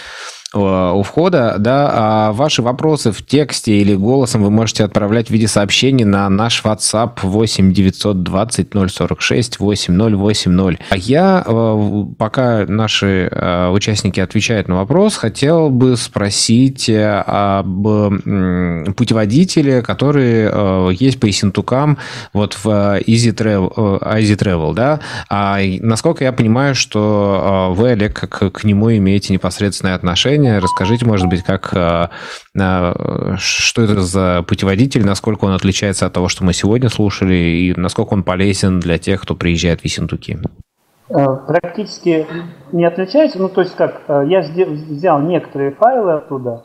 У входа, да, а ваши вопросы в тексте или голосом вы можете отправлять в виде сообщений на наш WhatsApp 8 920 046 8080. А я, э, пока наши э, участники отвечают на вопрос, хотел бы спросить э, об путеводителе, который есть по Исентукам вот в Easy Travel, Easy Travel да, а насколько я понимаю, что вы, Олег, как к нему имеете непосредственное отношение, отношения. Расскажите, может быть, как, э, э, что это за путеводитель, насколько он отличается от того, что мы сегодня слушали, и насколько он полезен для тех, кто приезжает в Ессентуки? Э, практически не отличается. Ну, то есть как, я взял некоторые файлы оттуда.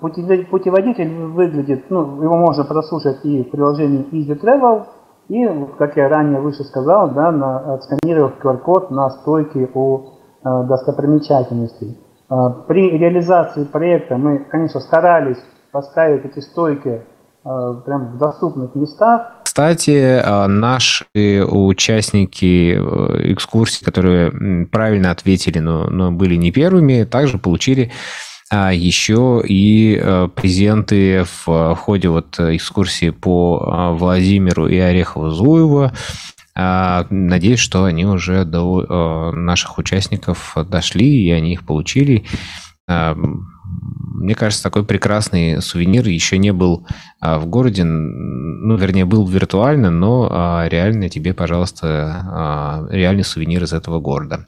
Путеводитель выглядит, ну, его можно прослушать и в приложении Easy Travel, и, как я ранее выше сказал, да, на, отсканировав QR-код на стойке у достопримечательностей. А, при реализации проекта мы, конечно, старались поставить эти стойки а, прям в доступных местах. Кстати, а, наши участники э, экскурсии, которые правильно ответили, но, но были не первыми, также получили еще и э, презенты в ходе вот экскурсии по Владимиру и Орехово-Зуево. А, надеюсь, что они уже до наших участников дошли, и они их получили. А, мне кажется, такой прекрасный сувенир еще не был а, в городе, ну, вернее, был виртуально, но реально тебе, пожалуйста, реальный сувенир из этого города.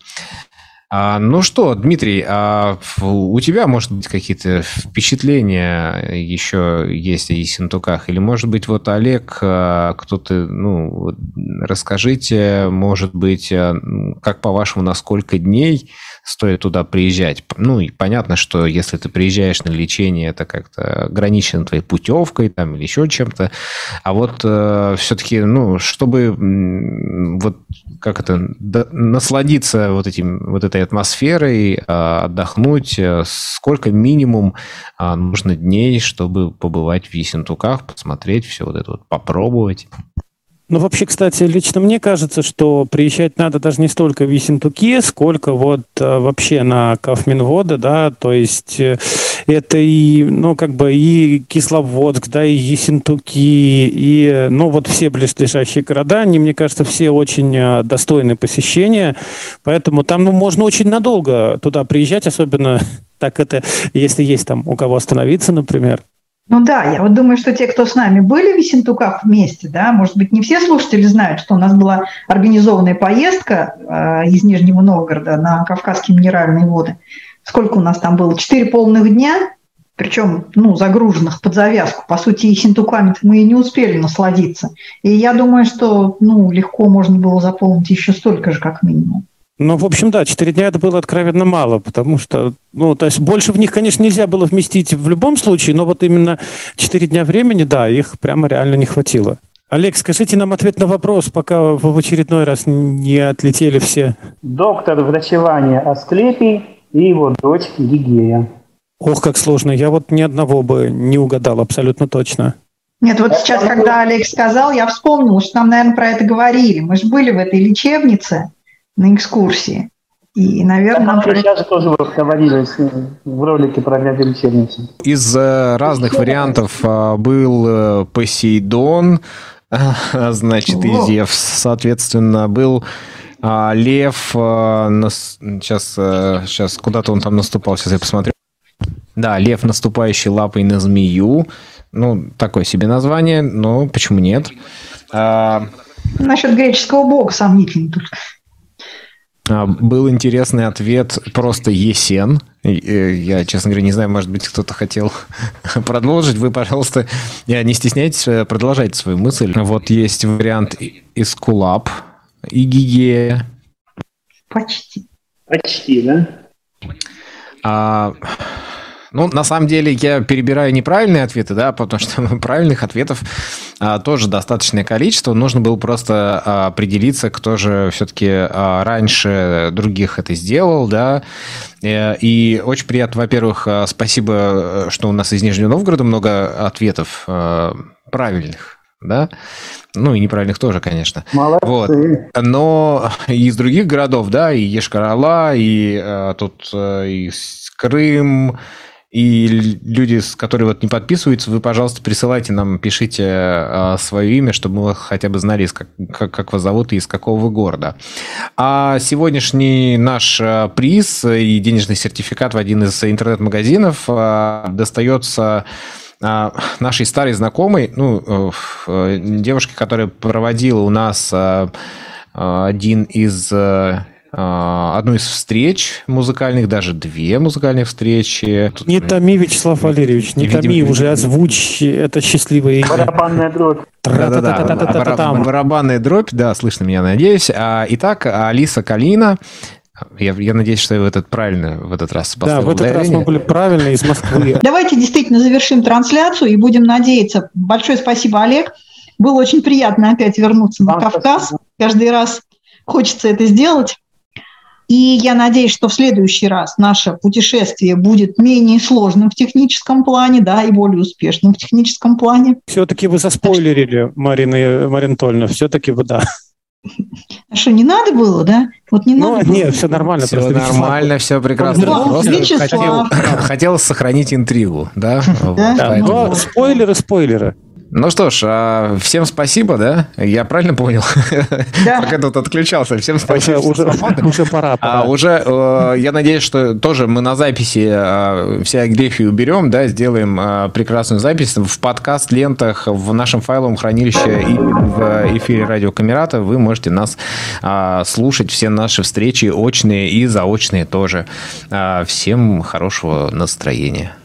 А, ну что, Дмитрий, а у тебя, может быть, какие-то впечатления еще есть о Ессентуках? Или, может быть, вот Олег, а, кто-то, ну, расскажите, может быть, а, как по-вашему, на сколько дней стоит туда приезжать. Ну, и понятно, что если ты приезжаешь на лечение, это как-то ограничено твоей путевкой там, или еще чем-то. А вот э, все-таки, ну, чтобы вот как это, да, насладиться вот, этим, вот этой атмосферой, э, отдохнуть, э, сколько минимум э, нужно дней, чтобы побывать в Ессентуках, посмотреть все вот это вот, попробовать? Ну, вообще, кстати, лично мне кажется, что приезжать надо даже не столько в Ессентуки, сколько вот э, вообще на Кафминводы, да, то есть э, это и, ну, как бы и Кисловодск, да, и Ессентуки, и, ну, вот все близлежащие города, они, мне кажется, все очень э, достойны посещения, поэтому там, ну, можно очень надолго туда приезжать, особенно так это, если есть там у кого остановиться, например. Ну да, я вот думаю, что те, кто с нами были в Ессентуках вместе, да, может быть, не все слушатели знают, что у нас была организованная поездка э, из Нижнего Новгорода на Кавказские минеральные воды. Сколько у нас там было? Четыре полных дня, причем ну, загруженных под завязку. По сути, Ессентуками мы и не успели насладиться. И я думаю, что ну, легко можно было заполнить еще столько же, как минимум. Ну, в общем, да, 4 дня это было откровенно мало, потому что, ну, то есть больше в них, конечно, нельзя было вместить в любом случае, но вот именно 4 дня времени, да, их прямо реально не хватило. Олег, скажите нам ответ на вопрос, пока в очередной раз не отлетели все. Доктор врачевания Асклепий и его дочь Гигея. Ох, как сложно. Я вот ни одного бы не угадал абсолютно точно. Нет, вот сейчас, когда Олег сказал, я вспомнила, что нам, наверное, про это говорили. Мы же были в этой лечебнице, на экскурсии. И, наверное... Нам сейчас же тоже вот говорили в ролике про радиолечебницу. Из э, разных вариантов э, был э, Посейдон, значит, и Зевс, соответственно, был Лев, сейчас, сейчас куда-то он там наступал, сейчас я посмотрю. Да, лев, наступающий лапой на змею. Ну, такое себе название, но почему нет? А... Насчет греческого бога сомнительно тут. А, был интересный ответ просто Есен. Э, я, честно говоря, не знаю, может быть, кто-то хотел продолжить. Вы, пожалуйста, не стесняйтесь, э, продолжайте свою мысль. Вот есть вариант Искулап и Гигея. Почти. Почти, да? А, ну, на самом деле, я перебираю неправильные ответы, да, потому что правильных ответов а, тоже достаточное количество. Нужно было просто а, определиться, кто же все-таки а, раньше других это сделал, да. Э, и очень приятно, во-первых, а, спасибо, что у нас из Нижнего Новгорода много ответов а, правильных да, ну и неправильных тоже, конечно. Молодцы. Вот. Но из других городов, да, и Ешкарала, и а, тут а, и Крым, и люди, которые вот не подписываются, вы, пожалуйста, присылайте нам, пишите э, свое имя, чтобы мы хотя бы знали, как, как, как вас зовут и из какого вы города. А сегодняшний наш э, приз и денежный сертификат в один из интернет-магазинов э, достается нашей старой знакомой, ну, девушке, которая проводила у нас один из а, одну из встреч музыкальных, даже две музыкальных встречи. Не томи, Вячеслав Валерьевич, не томи, уже озвучь это счастливое имя. Барабанная дробь. Да-да-да, барабанная дробь, да, слышно меня, надеюсь. А, итак, Алиса Калина, я, я надеюсь, что я в этот правильно в этот раз Да, в этот раз мы были правильно из Москвы. Давайте действительно завершим трансляцию и будем надеяться. Большое спасибо, Олег. Было очень приятно опять вернуться на Кавказ. Каждый раз хочется это сделать. И я надеюсь, что в следующий раз наше путешествие будет менее сложным в техническом плане, да, и более успешным в техническом плане. Все-таки вы заспойлерили, Марина, Марина Анатольевна, все-таки вы, да. А что, не надо было, да? Вот не ну, надо нет, было. все нормально. Все нормально, все прекрасно. Ну, Просто Вячеслав. хотел, хотел сохранить интригу, да? Вот, Да. Но спойлеры, спойлеры. Ну что ж, а, всем спасибо, да? Я правильно понял? Да. Пока тут отключался. Всем спасибо. Уже, уже, уже пора. А пора. уже, э, я надеюсь, что тоже мы на записи э, все грехи уберем, да, сделаем э, прекрасную запись в подкаст-лентах, в нашем файловом хранилище и в эфире радио Камерата вы можете нас э, слушать, все наши встречи очные и заочные тоже. Э, Всем хорошего настроения.